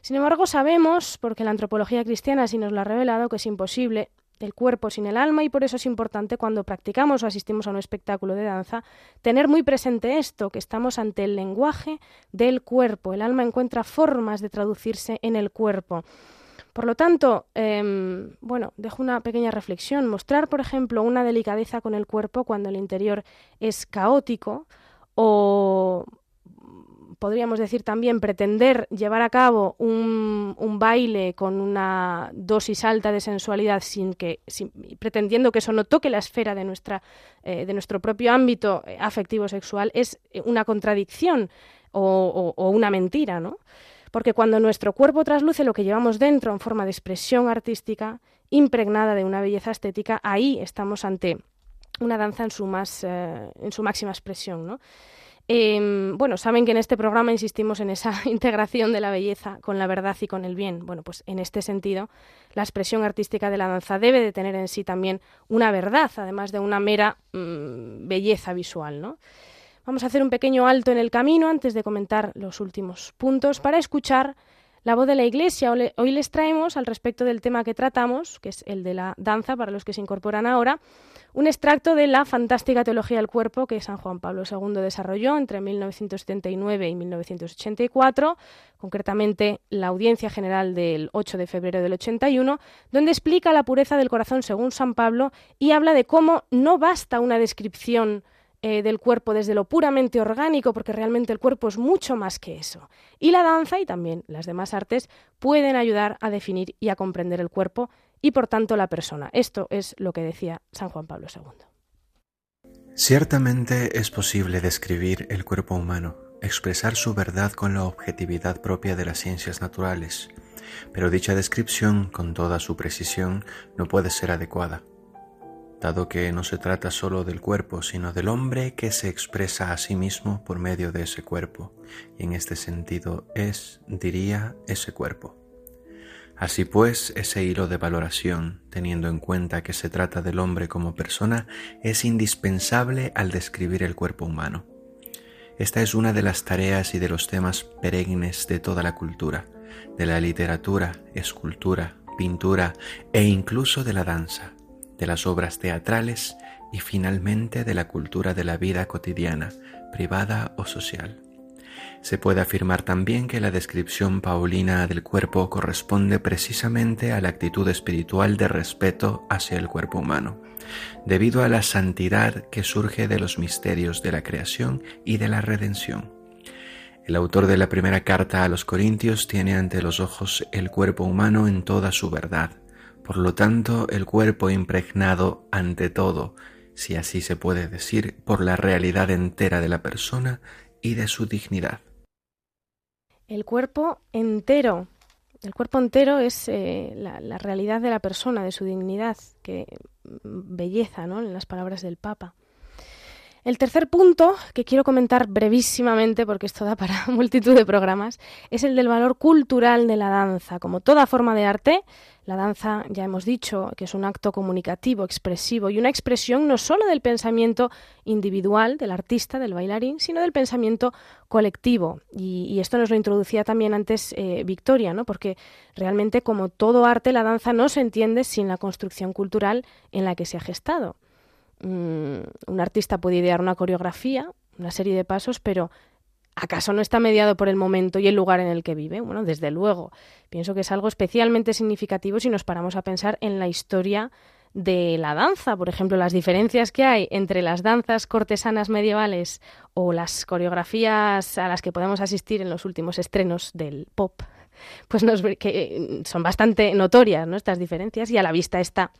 Speaker 2: Sin embargo, sabemos, porque la antropología cristiana sí nos lo ha revelado, que es imposible el cuerpo sin el alma y por eso es importante cuando practicamos o asistimos a un espectáculo de danza tener muy presente esto, que estamos ante el lenguaje del cuerpo. El alma encuentra formas de traducirse en el cuerpo. Por lo tanto, em, bueno, dejo una pequeña reflexión. Mostrar, por ejemplo, una delicadeza con el cuerpo cuando el interior es caótico o podríamos decir también pretender llevar a cabo un, baile con una dosis alta de sensualidad sin que pretendiendo que eso no toque la esfera de nuestra eh, de nuestro propio ámbito eh, afectivo sexual es una contradicción o, o una mentira, ¿no? Porque cuando nuestro cuerpo trasluce lo que llevamos dentro en forma de expresión artística, impregnada de una belleza estética, ahí estamos ante una danza en su, más, eh, en su máxima expresión. ¿no? Em, bueno, saben que en este programa insistimos en esa integración de la belleza con la verdad y con el bien. Bueno, pues en este sentido, la expresión artística de la danza debe de tener en sí también una verdad, además de una mera mm, belleza visual, ¿no? Vamos a hacer un pequeño alto en el camino antes de comentar los últimos puntos para escuchar la voz de la Iglesia. Hoy les traemos, al respecto del tema que tratamos, que es el de la danza, para los que se incorporan ahora, un extracto de la fantástica teología del cuerpo que San Juan Pablo II desarrolló entre 1979 y 1984, concretamente la Audiencia General del 8 de febrero del 81, donde explica la pureza del corazón según San Pablo y habla de cómo no basta una descripción eh, del cuerpo desde lo puramente orgánico, porque realmente el cuerpo es mucho más que eso. Y la danza y también las demás artes pueden ayudar a definir y a comprender el cuerpo y por tanto la persona. Esto es lo que decía San Juan Pablo II.
Speaker 5: Ciertamente es posible describir el cuerpo humano, expresar su verdad con la objetividad propia de las ciencias naturales, pero dicha descripción, con toda su precisión, no puede ser adecuada dado que no se trata solo del cuerpo, sino del hombre que se expresa a sí mismo por medio de ese cuerpo, y en este sentido es, diría, ese cuerpo. Así pues, ese hilo de valoración, teniendo en cuenta que se trata del hombre como persona, es indispensable al describir el cuerpo humano. Esta es una de las tareas y de los temas perennes de toda la cultura, de la literatura, escultura, pintura e incluso de la danza de las obras teatrales y finalmente de la cultura de la vida cotidiana, privada o social. Se puede afirmar también que la descripción paulina del cuerpo corresponde precisamente a la actitud espiritual de respeto hacia el cuerpo humano, debido a la santidad que surge de los misterios de la creación y de la redención. El autor de la primera carta a los Corintios tiene ante los ojos el cuerpo humano en toda su verdad, por lo tanto, el cuerpo impregnado ante todo, si así se puede decir, por la realidad entera de la persona y de su dignidad.
Speaker 2: El cuerpo entero. El cuerpo entero es eh, la, realidad de la persona, de su dignidad, que belleza, ¿no? En las palabras del Papa. El tercer punto que quiero comentar brevísimamente, porque esto da para multitud de programas, es el del valor cultural de la danza. Como toda forma de arte, la danza, ya hemos dicho, que es un acto comunicativo, expresivo y una expresión no solo del pensamiento individual del artista, del bailarín, sino del pensamiento colectivo. Y, esto nos lo introducía también antes eh, Victoria, ¿no? porque realmente, como todo arte, la danza no se entiende sin la construcción cultural en la que se ha gestado. Mm, un artista puede idear una coreografía, una serie de pasos, pero ¿acaso no está mediado por el momento y el lugar en el que vive? Bueno, desde luego. Pienso que es algo especialmente significativo si nos paramos a pensar en la historia de la danza, por ejemplo, las diferencias que hay entre las danzas cortesanas medievales o las coreografías a las que podemos asistir en los últimos estrenos del pop, pues nos, son bastante notorias ¿no? estas diferencias y a la vista está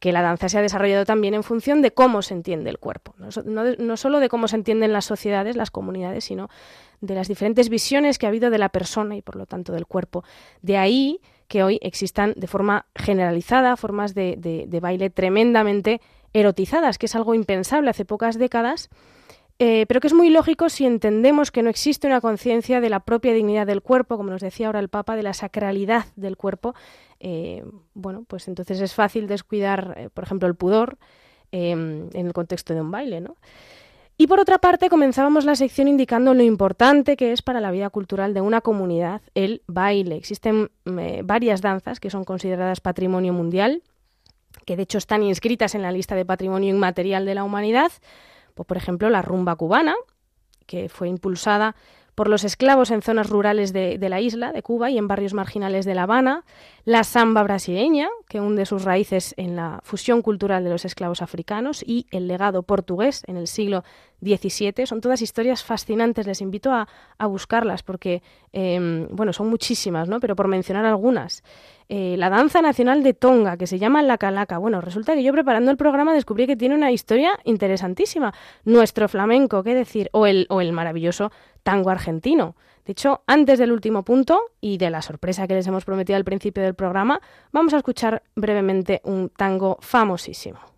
Speaker 2: que la danza se ha desarrollado también en función de cómo se entiende el cuerpo, no, solo de cómo se entienden las sociedades, las comunidades, sino de las diferentes visiones que ha habido de la persona y por lo tanto del cuerpo. De ahí que hoy existan de forma generalizada formas de, de baile tremendamente erotizadas, que es algo impensable hace pocas décadas eh, pero que es muy lógico si entendemos que no existe una conciencia de la propia dignidad del cuerpo, como nos decía ahora el Papa, de la sacralidad del cuerpo. Eh, bueno, pues entonces es fácil descuidar, eh, por ejemplo, el pudor em, en el contexto de un baile, ¿no? Y por otra parte, comenzábamos la sección indicando lo importante que es para la vida cultural de una comunidad el baile. Existen varias danzas que son consideradas patrimonio mundial, que de hecho están inscritas en la lista de patrimonio inmaterial de la humanidad pues, por ejemplo, la rumba cubana, que fue impulsada por los esclavos en zonas rurales de, la isla, de Cuba, y en barrios marginales de La Habana, la samba brasileña, que hunde sus raíces en la fusión cultural de los esclavos africanos, y el legado portugués en el siglo 17. Son todas historias fascinantes, les invito a, buscarlas porque, em, bueno, son muchísimas, ¿no? Pero por mencionar algunas. Eh, la danza nacional de Tonga, que se llama La Calaca. Bueno, resulta que yo preparando el programa descubrí que tiene una historia interesantísima. Nuestro flamenco, qué decir, o el, o el maravilloso tango argentino. De hecho, antes del último punto y de la sorpresa que les hemos prometido al principio del programa, vamos a escuchar brevemente un tango famosísimo.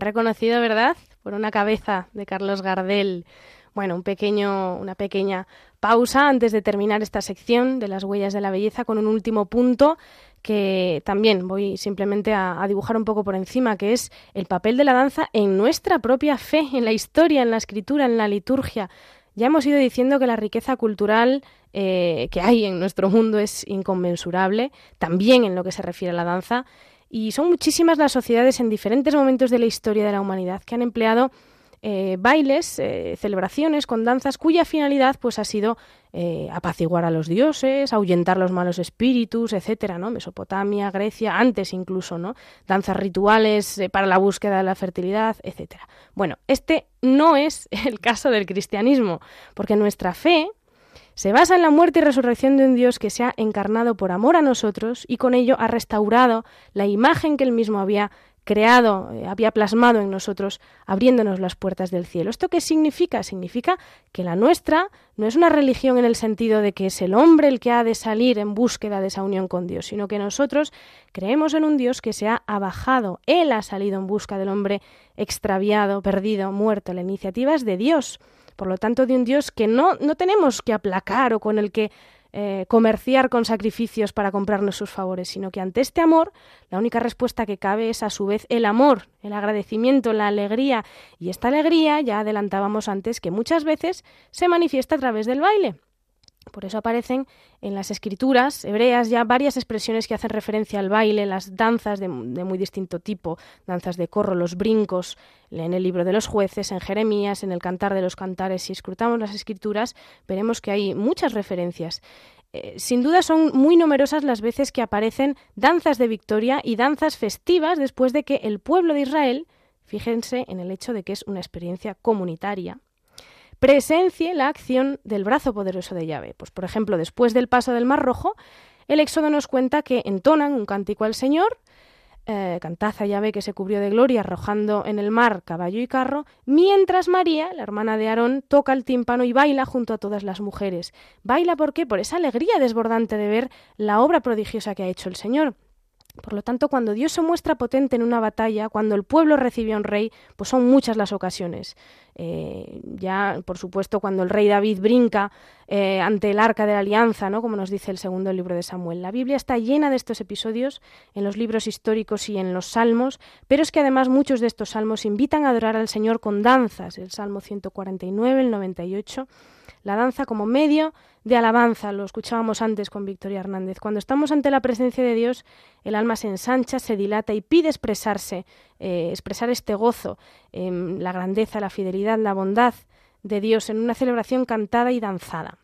Speaker 2: Reconocido, ¿verdad? Por una cabeza de Carlos Gardel. Bueno, un pequeño, una pequeña pausa antes de terminar esta sección de las huellas de la belleza con un último punto que también voy simplemente a, dibujar un poco por encima, que es el papel de la danza en nuestra propia fe, en la historia, en la escritura, en la liturgia. Ya hemos ido diciendo que la riqueza cultural eh, que hay en nuestro mundo es inconmensurable, también en lo que se refiere a la danza, y son muchísimas las sociedades en diferentes momentos de la historia de la humanidad que han empleado eh, bailes, eh, celebraciones con danzas cuya finalidad pues ha sido eh, apaciguar a los dioses, ahuyentar los malos espíritus, etcétera, ¿no? Mesopotamia, Grecia, antes incluso, ¿no? Danzas rituales para la búsqueda de la fertilidad, etcétera. Bueno, este no es el caso del cristianismo, porque nuestra fe se basa en la muerte y resurrección de un Dios que se ha encarnado por amor a nosotros y con ello ha restaurado la imagen que él mismo había creado, eh, había plasmado en nosotros, abriéndonos las puertas del cielo. ¿Esto qué significa? Significa que la nuestra no es una religión en el sentido de que es el hombre el que ha de salir en búsqueda de esa unión con Dios, sino que nosotros creemos en un Dios que se ha abajado, Él ha salido en busca del hombre extraviado, perdido, muerto. La iniciativa es de Dios, por lo tanto de un Dios que no, no tenemos que aplacar o con el que eh, comerciar con sacrificios para comprarnos sus favores, sino que ante este amor la única respuesta que cabe es a su vez el amor, el agradecimiento, la alegría. Y esta alegría, ya adelantábamos antes, que muchas veces se manifiesta a través del baile. Por eso aparecen en las escrituras hebreas ya varias expresiones que hacen referencia al baile, las danzas de, muy distinto tipo, danzas de corro, los brincos, en el libro de los jueces, en Jeremías, en el cantar de los cantares. Si escrutamos las escrituras, veremos que hay muchas referencias. Eh, sin duda son muy numerosas las veces que aparecen danzas de victoria y danzas festivas después de que el pueblo de Israel, fíjense en el hecho de que es una experiencia comunitaria, presencie la acción del brazo poderoso de Yahvé. Pues, por ejemplo, después del paso del Mar Rojo, el Éxodo nos cuenta que entonan un cántico al Señor, eh, cantaza Yahvé que se cubrió de gloria, arrojando en el mar caballo y carro, mientras María, la hermana de Aarón, toca el tímpano y baila junto a todas las mujeres. ¿Baila por qué? Por esa alegría desbordante de ver la obra prodigiosa que ha hecho el Señor. Por lo tanto, cuando Dios se muestra potente en una batalla, cuando el pueblo recibe a un rey, pues son muchas las ocasiones. Eh, ya, por supuesto, cuando el rey David brinca eh, ante el arca de la alianza, ¿no? como nos dice el segundo libro de Samuel. La Biblia está llena de estos episodios en los libros históricos y en los salmos, pero es que además muchos de estos salmos invitan a adorar al Señor con danzas. El Salmo 149, el 98 la danza como medio de alabanza, lo escuchábamos antes con Victoria Hernández. Cuando estamos ante la presencia de Dios, el alma se ensancha, se dilata y pide expresarse, eh, expresar este gozo, em, la grandeza, la fidelidad, la bondad de Dios en una celebración cantada y danzada.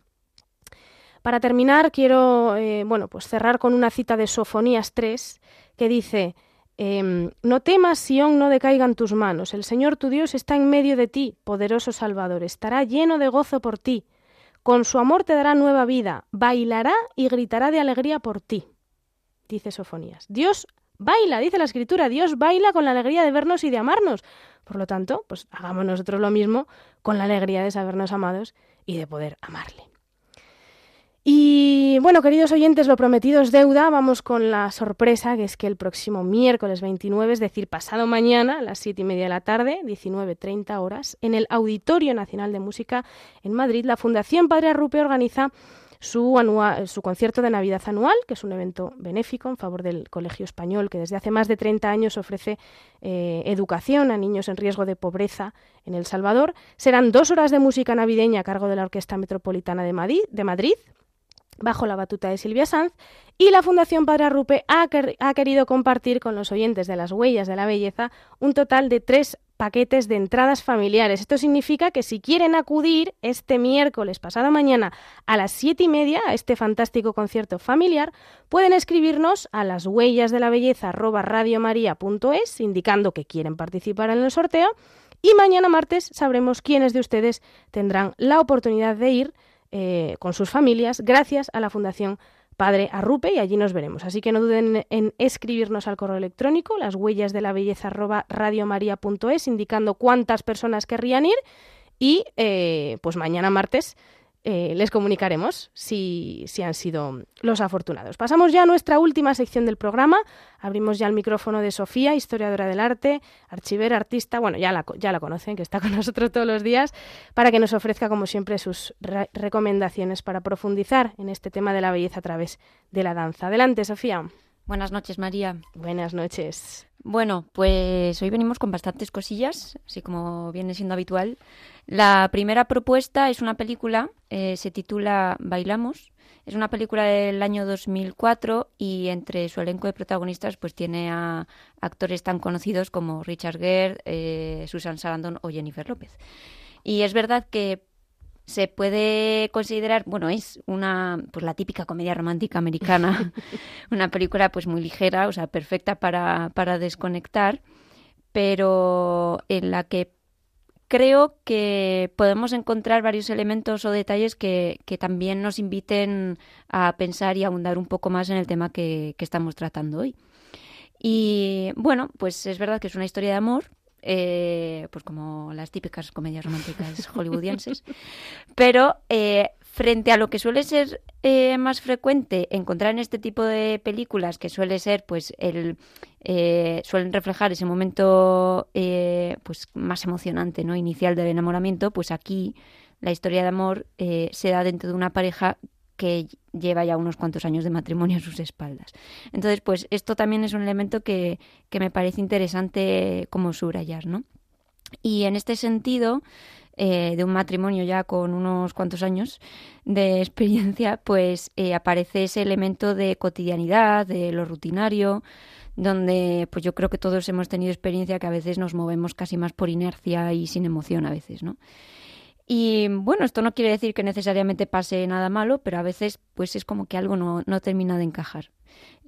Speaker 2: Para terminar, quiero eh, bueno, pues cerrar con una cita de Sofonías 3 que dice em, No temas, Sión, no decaigan tus manos. El Señor tu Dios está en medio de ti, poderoso Salvador. Estará lleno de gozo por ti. Con su amor te dará nueva vida, bailará y gritará de alegría por ti, dice Sofonías. Dios baila, dice la escritura, Dios baila con la alegría de vernos y de amarnos. Por lo tanto, pues hagamos nosotros lo mismo con la alegría de sabernos amados y de poder amarle. Y bueno, queridos oyentes, lo prometido es deuda. Vamos con la sorpresa, que es que el próximo miércoles 29, es decir, pasado mañana, a las 7 y media de la tarde, 19.30 horas, en el Auditorio Nacional de Música en Madrid, la Fundación Padre Arrupe organiza su, anual, su concierto de Navidad anual, que es un evento benéfico en favor del Colegio Español, que desde hace más de 30 años ofrece eh, educación a niños en riesgo de pobreza en El Salvador. Serán dos horas de música navideña a cargo de la Orquesta Metropolitana de Madrid, de Madrid bajo la batuta de Silvia Sanz, y la Fundación Padre Arrupe ha, querido compartir con los oyentes de las Huellas de la Belleza un total de tres paquetes de entradas familiares. Esto significa que si quieren acudir este miércoles pasado mañana a las siete y media a este fantástico concierto familiar, pueden escribirnos a las huellas de la belleza indicando que quieren participar en el sorteo y mañana martes sabremos quiénes de ustedes tendrán la oportunidad de ir eh, con sus familias gracias a la Fundación Padre Arrupe y allí nos veremos. Así que no duden en escribirnos al correo electrónico las huellas de la belleza indicando cuántas personas querrían ir y eh, pues mañana martes eh, les comunicaremos si, si, han sido los afortunados. Pasamos ya a nuestra última sección del programa. Abrimos ya el micrófono de Sofía, historiadora del arte, archivera, artista, bueno, ya la, ya la conocen, que está con nosotros todos los días, para que nos ofrezca, como siempre, sus recomendaciones para profundizar en este tema de la belleza a través de la danza. Adelante, Sofía.
Speaker 6: Buenas noches, María.
Speaker 2: Buenas noches.
Speaker 6: Bueno, pues hoy venimos con bastantes cosillas, así como viene siendo habitual. La primera propuesta es una película, eh, se titula Bailamos. Es una película del año 2004 y entre su elenco de protagonistas pues tiene a actores tan conocidos como Richard Gere, eh, Susan Sarandon o Jennifer López. Y es verdad que se puede considerar, bueno, es una, pues la típica comedia romántica americana, una película pues muy ligera, o sea, perfecta para, para desconectar, pero en la que creo que podemos encontrar varios elementos o detalles que, que también nos inviten a pensar y a abundar un poco más en el tema que, que estamos tratando hoy. Y bueno, pues es verdad que es una historia de amor, eh, pues como las típicas comedias románticas hollywoodienses, pero eh, frente a lo que suele ser eh, más frecuente encontrar en este tipo de películas, que suele ser, pues, el suelen reflejar ese momento, pues, más emocionante, ¿no? Inicial del enamoramiento, pues aquí la historia de amor se da dentro de una pareja que lleva ya unos cuantos años de matrimonio a sus espaldas. Entonces, pues esto también es un elemento que, que me parece interesante como subrayar, ¿no? Y en este sentido, eh, de un matrimonio ya con unos cuantos años de experiencia, pues eh, aparece ese elemento de cotidianidad, de lo rutinario, donde pues yo creo que todos hemos tenido experiencia que a veces nos movemos casi más por inercia y sin emoción a veces, ¿no? Y bueno, esto no quiere decir que necesariamente pase nada malo, pero a veces pues es como que algo no, no termina de encajar.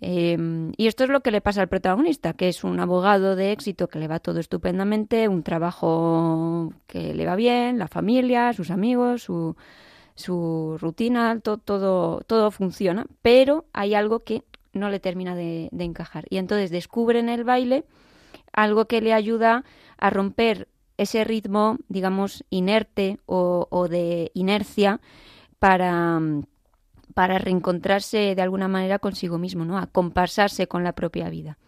Speaker 6: Em, y esto es lo que le pasa al protagonista, que es un abogado de éxito que le va todo estupendamente, un trabajo que le va bien, la familia, sus amigos, su, su rutina, todo, todo, todo funciona, pero hay algo que no le termina de, de encajar. Y entonces descubre en el baile algo que le ayuda a romper ese ritmo, digamos, inerte o, de inercia para, para reencontrarse de alguna manera consigo mismo, ¿no? A compasarse con la propia vida.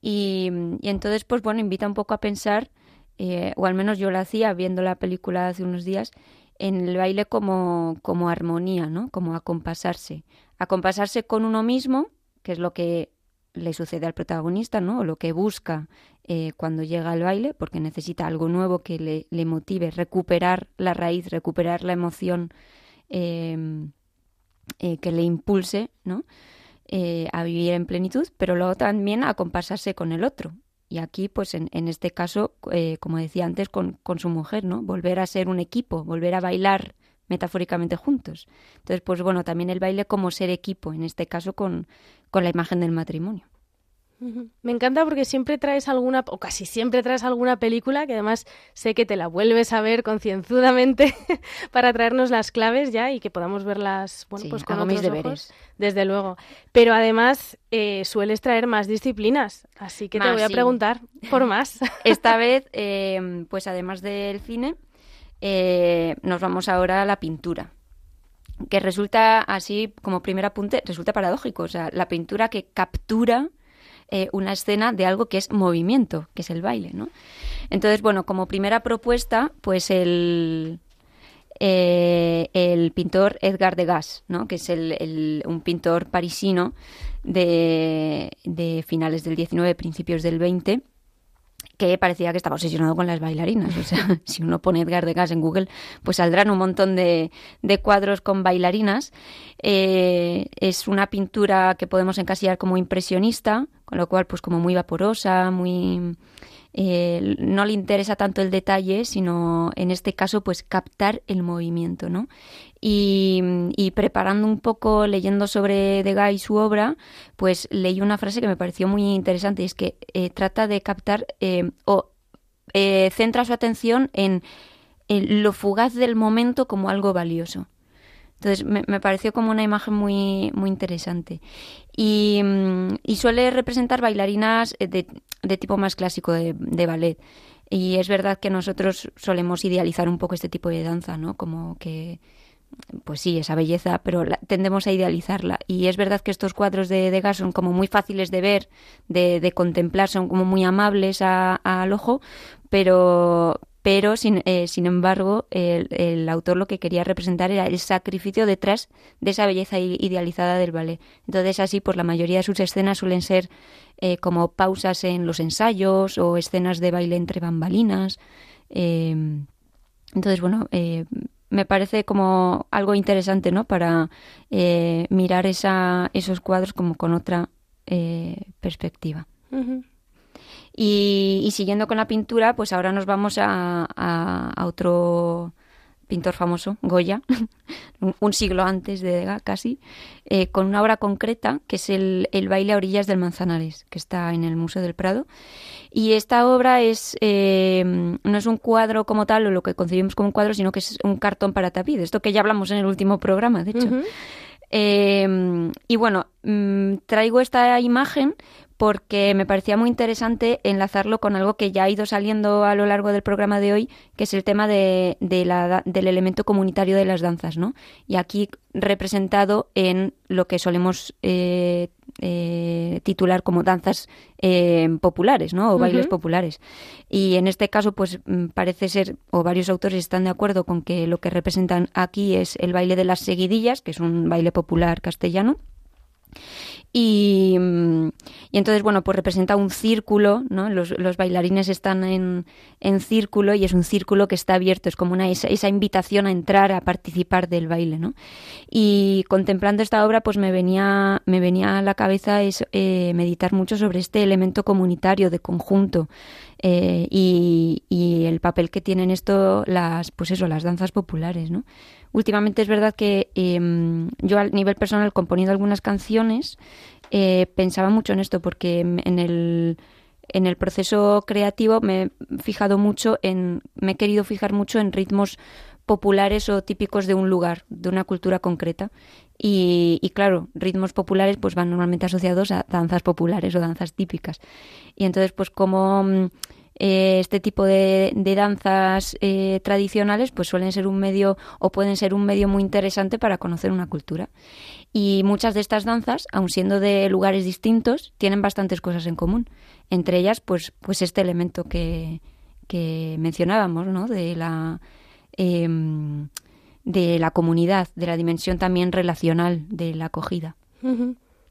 Speaker 6: Y, entonces, pues bueno, invita un poco a pensar, eh, o al menos yo lo hacía viendo la película hace unos días, en el baile como, como armonía, ¿no? Como a compasarse. A compasarse con uno mismo, que es lo que le sucede al protagonista, ¿no? O lo que busca eh, cuando llega al baile, porque necesita algo nuevo que le, motive, recuperar la raíz, recuperar la emoción em, eh, que le impulse, ¿no? Eh, a vivir en plenitud, pero luego también a compasarse con el otro. Y aquí, pues en, en este caso, como decía antes, con, con su mujer, ¿no? Volver a ser un equipo, volver a bailar metafóricamente juntos. Entonces, pues bueno, también el baile como ser equipo, en este caso con, con la imagen del matrimonio.
Speaker 2: Me encanta porque siempre traes alguna, o casi siempre traes alguna película que además sé que te la vuelves a ver concienzudamente para traernos las claves ya y que podamos verlas bueno, pues con otros ojos, desde luego. Pero además eh, sueles traer más disciplinas, así que te voy a preguntar por más.
Speaker 6: Esta vez, eh, pues además del cine, eh, nos vamos ahora a la pintura que resulta así como primer apunte, resulta paradójico. O sea, la pintura que captura eh, una escena de algo que es movimiento, que es el baile, ¿no? Entonces, bueno, como primera propuesta, pues el, eh, el pintor Edgar Degas, ¿no? que es el, un pintor parisino de, de finales del 19, principios del 20, que parecía que estaba obsesionado con las bailarinas. O sea, si uno pone Edgar Degas en Google, pues saldrán un montón de, de cuadros con bailarinas. Eh, es una pintura que podemos encasillar como impresionista, con lo cual, pues como muy vaporosa, muy eh, no le interesa tanto el detalle, sino en este caso, pues captar el movimiento, ¿no? Y, preparando un poco, leyendo sobre Degas y su obra, pues leí una frase que me pareció muy interesante, y es que eh, trata de captar eh, o centra su atención en, lo fugaz del momento como algo valioso. Entonces me, me, pareció como una imagen muy, muy interesante. Y, y suele representar bailarinas de, de tipo más clásico de, de, ballet. Y es verdad que nosotros solemos idealizar un poco este tipo de danza, ¿no? Como que, pues sí, esa belleza, pero tendemos a idealizarla. Y es verdad que estos cuadros de Degas son como muy fáciles de ver, de, de contemplar, son como muy amables al ojo, pero, pero sin, eh, sin embargo el, autor lo que quería representar era el sacrificio detrás de esa belleza idealizada del ballet. Entonces así, pues la mayoría de sus escenas suelen ser eh, como pausas en los ensayos o escenas de baile entre bambalinas. Em, entonces, bueno, eh, me parece como algo interesante, ¿no? Para mirar esa, esos cuadros como con otra perspectiva. Y, siguiendo con la pintura, pues ahora nos vamos a, otro pintor famoso, Goya, un siglo antes de Degas casi, eh, con una obra concreta que es el, baile a orillas del Manzanares, que está en el Museo del Prado. Y esta obra es eh, no es un cuadro como tal o lo que concebimos como un cuadro, sino que es un cartón para tapiz, esto que ya hablamos en el último programa, de hecho. Eh, y bueno, mm, traigo esta imagen porque me parecía muy interesante enlazarlo con algo que ya ha ido saliendo a lo largo del programa de hoy, que es el tema de, la, del elemento comunitario de las danzas, ¿no? Y aquí representado en lo que solemos eh, eh, titular como danzas eh, populares, ¿no? O bailes populares. Y en este caso, pues mm, parece ser, o varios autores están de acuerdo con que lo que representan aquí es el baile de las seguidillas, que es un baile popular castellano y, y, entonces, bueno, pues representa un círculo, ¿no? Los, los bailarines están en, en, círculo y es un círculo que está abierto, es como una, esa, esa, invitación a entrar, a participar del baile, ¿no? Y contemplando esta obra, pues me venía, me venía a la cabeza es, eh, meditar mucho sobre este elemento comunitario, de conjunto, eh, y, y, el papel que tienen esto las, pues eso, las danzas populares, ¿no? Últimamente es verdad que em, yo a nivel personal componiendo algunas canciones eh, pensaba mucho en esto porque en el en el proceso creativo me he fijado mucho en me he querido fijar mucho en ritmos populares o típicos de un lugar, de una cultura concreta. Y, y, claro, ritmos populares pues van normalmente asociados a danzas populares o danzas típicas. Y entonces, pues como eh, este tipo de, danzas eh, tradicionales pues suelen ser un medio o pueden ser un medio muy interesante para conocer una cultura. Y muchas de estas danzas, aun siendo de lugares distintos, tienen bastantes cosas en común. Entre ellas, pues, pues este elemento que, mencionábamos, ¿no? De la em, de la comunidad, de la dimensión también relacional de la acogida.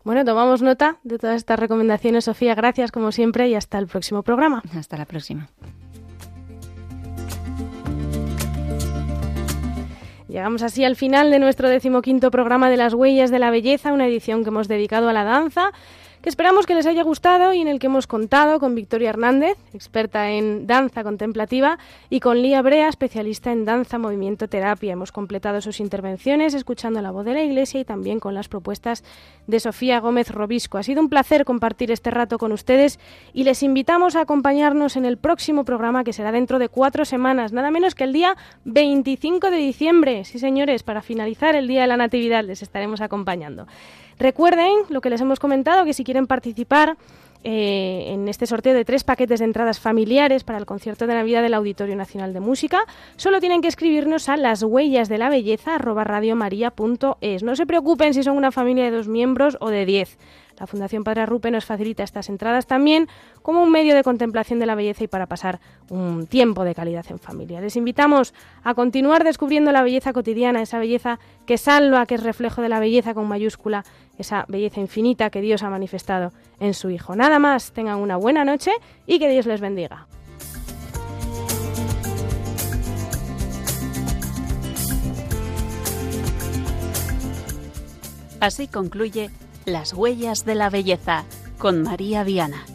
Speaker 2: Bueno, tomamos nota de todas estas recomendaciones, Sofía. Gracias como siempre y hasta el próximo programa.
Speaker 6: Hasta la próxima.
Speaker 2: Llegamos así al final de nuestro decimoquinto programa de las huellas de la belleza, una edición que hemos dedicado a la danza que esperamos que les haya gustado y en el que hemos contado con Victoria Hernández, experta en danza contemplativa, y con Lía Brea, especialista en danza, movimiento, terapia. Hemos completado sus intervenciones escuchando la voz de la Iglesia y también con las propuestas de Sofía Gómez Robisco. Ha sido un placer compartir este rato con ustedes y les invitamos a acompañarnos en el próximo programa que será dentro de cuatro semanas, nada menos que el día 25 de diciembre. Sí, señores, para finalizar el Día de la Natividad les estaremos acompañando. Recuerden lo que les hemos comentado, que si quieren participar eh, en este sorteo de tres paquetes de entradas familiares para el concierto de Navidad del Auditorio Nacional de Música, solo tienen que escribirnos a las huellas de la belleza No se preocupen si son una familia de dos miembros o de diez. La Fundación Padre Rupe nos facilita estas entradas también como un medio de contemplación de la belleza y para pasar un tiempo de calidad en familia. Les invitamos a continuar descubriendo la belleza cotidiana, esa belleza que salva, que es reflejo de la belleza con mayúscula, esa belleza infinita que Dios ha manifestado en su Hijo. Nada más, tengan una buena noche y que Dios les bendiga.
Speaker 1: Así concluye las huellas de la belleza con María Viana.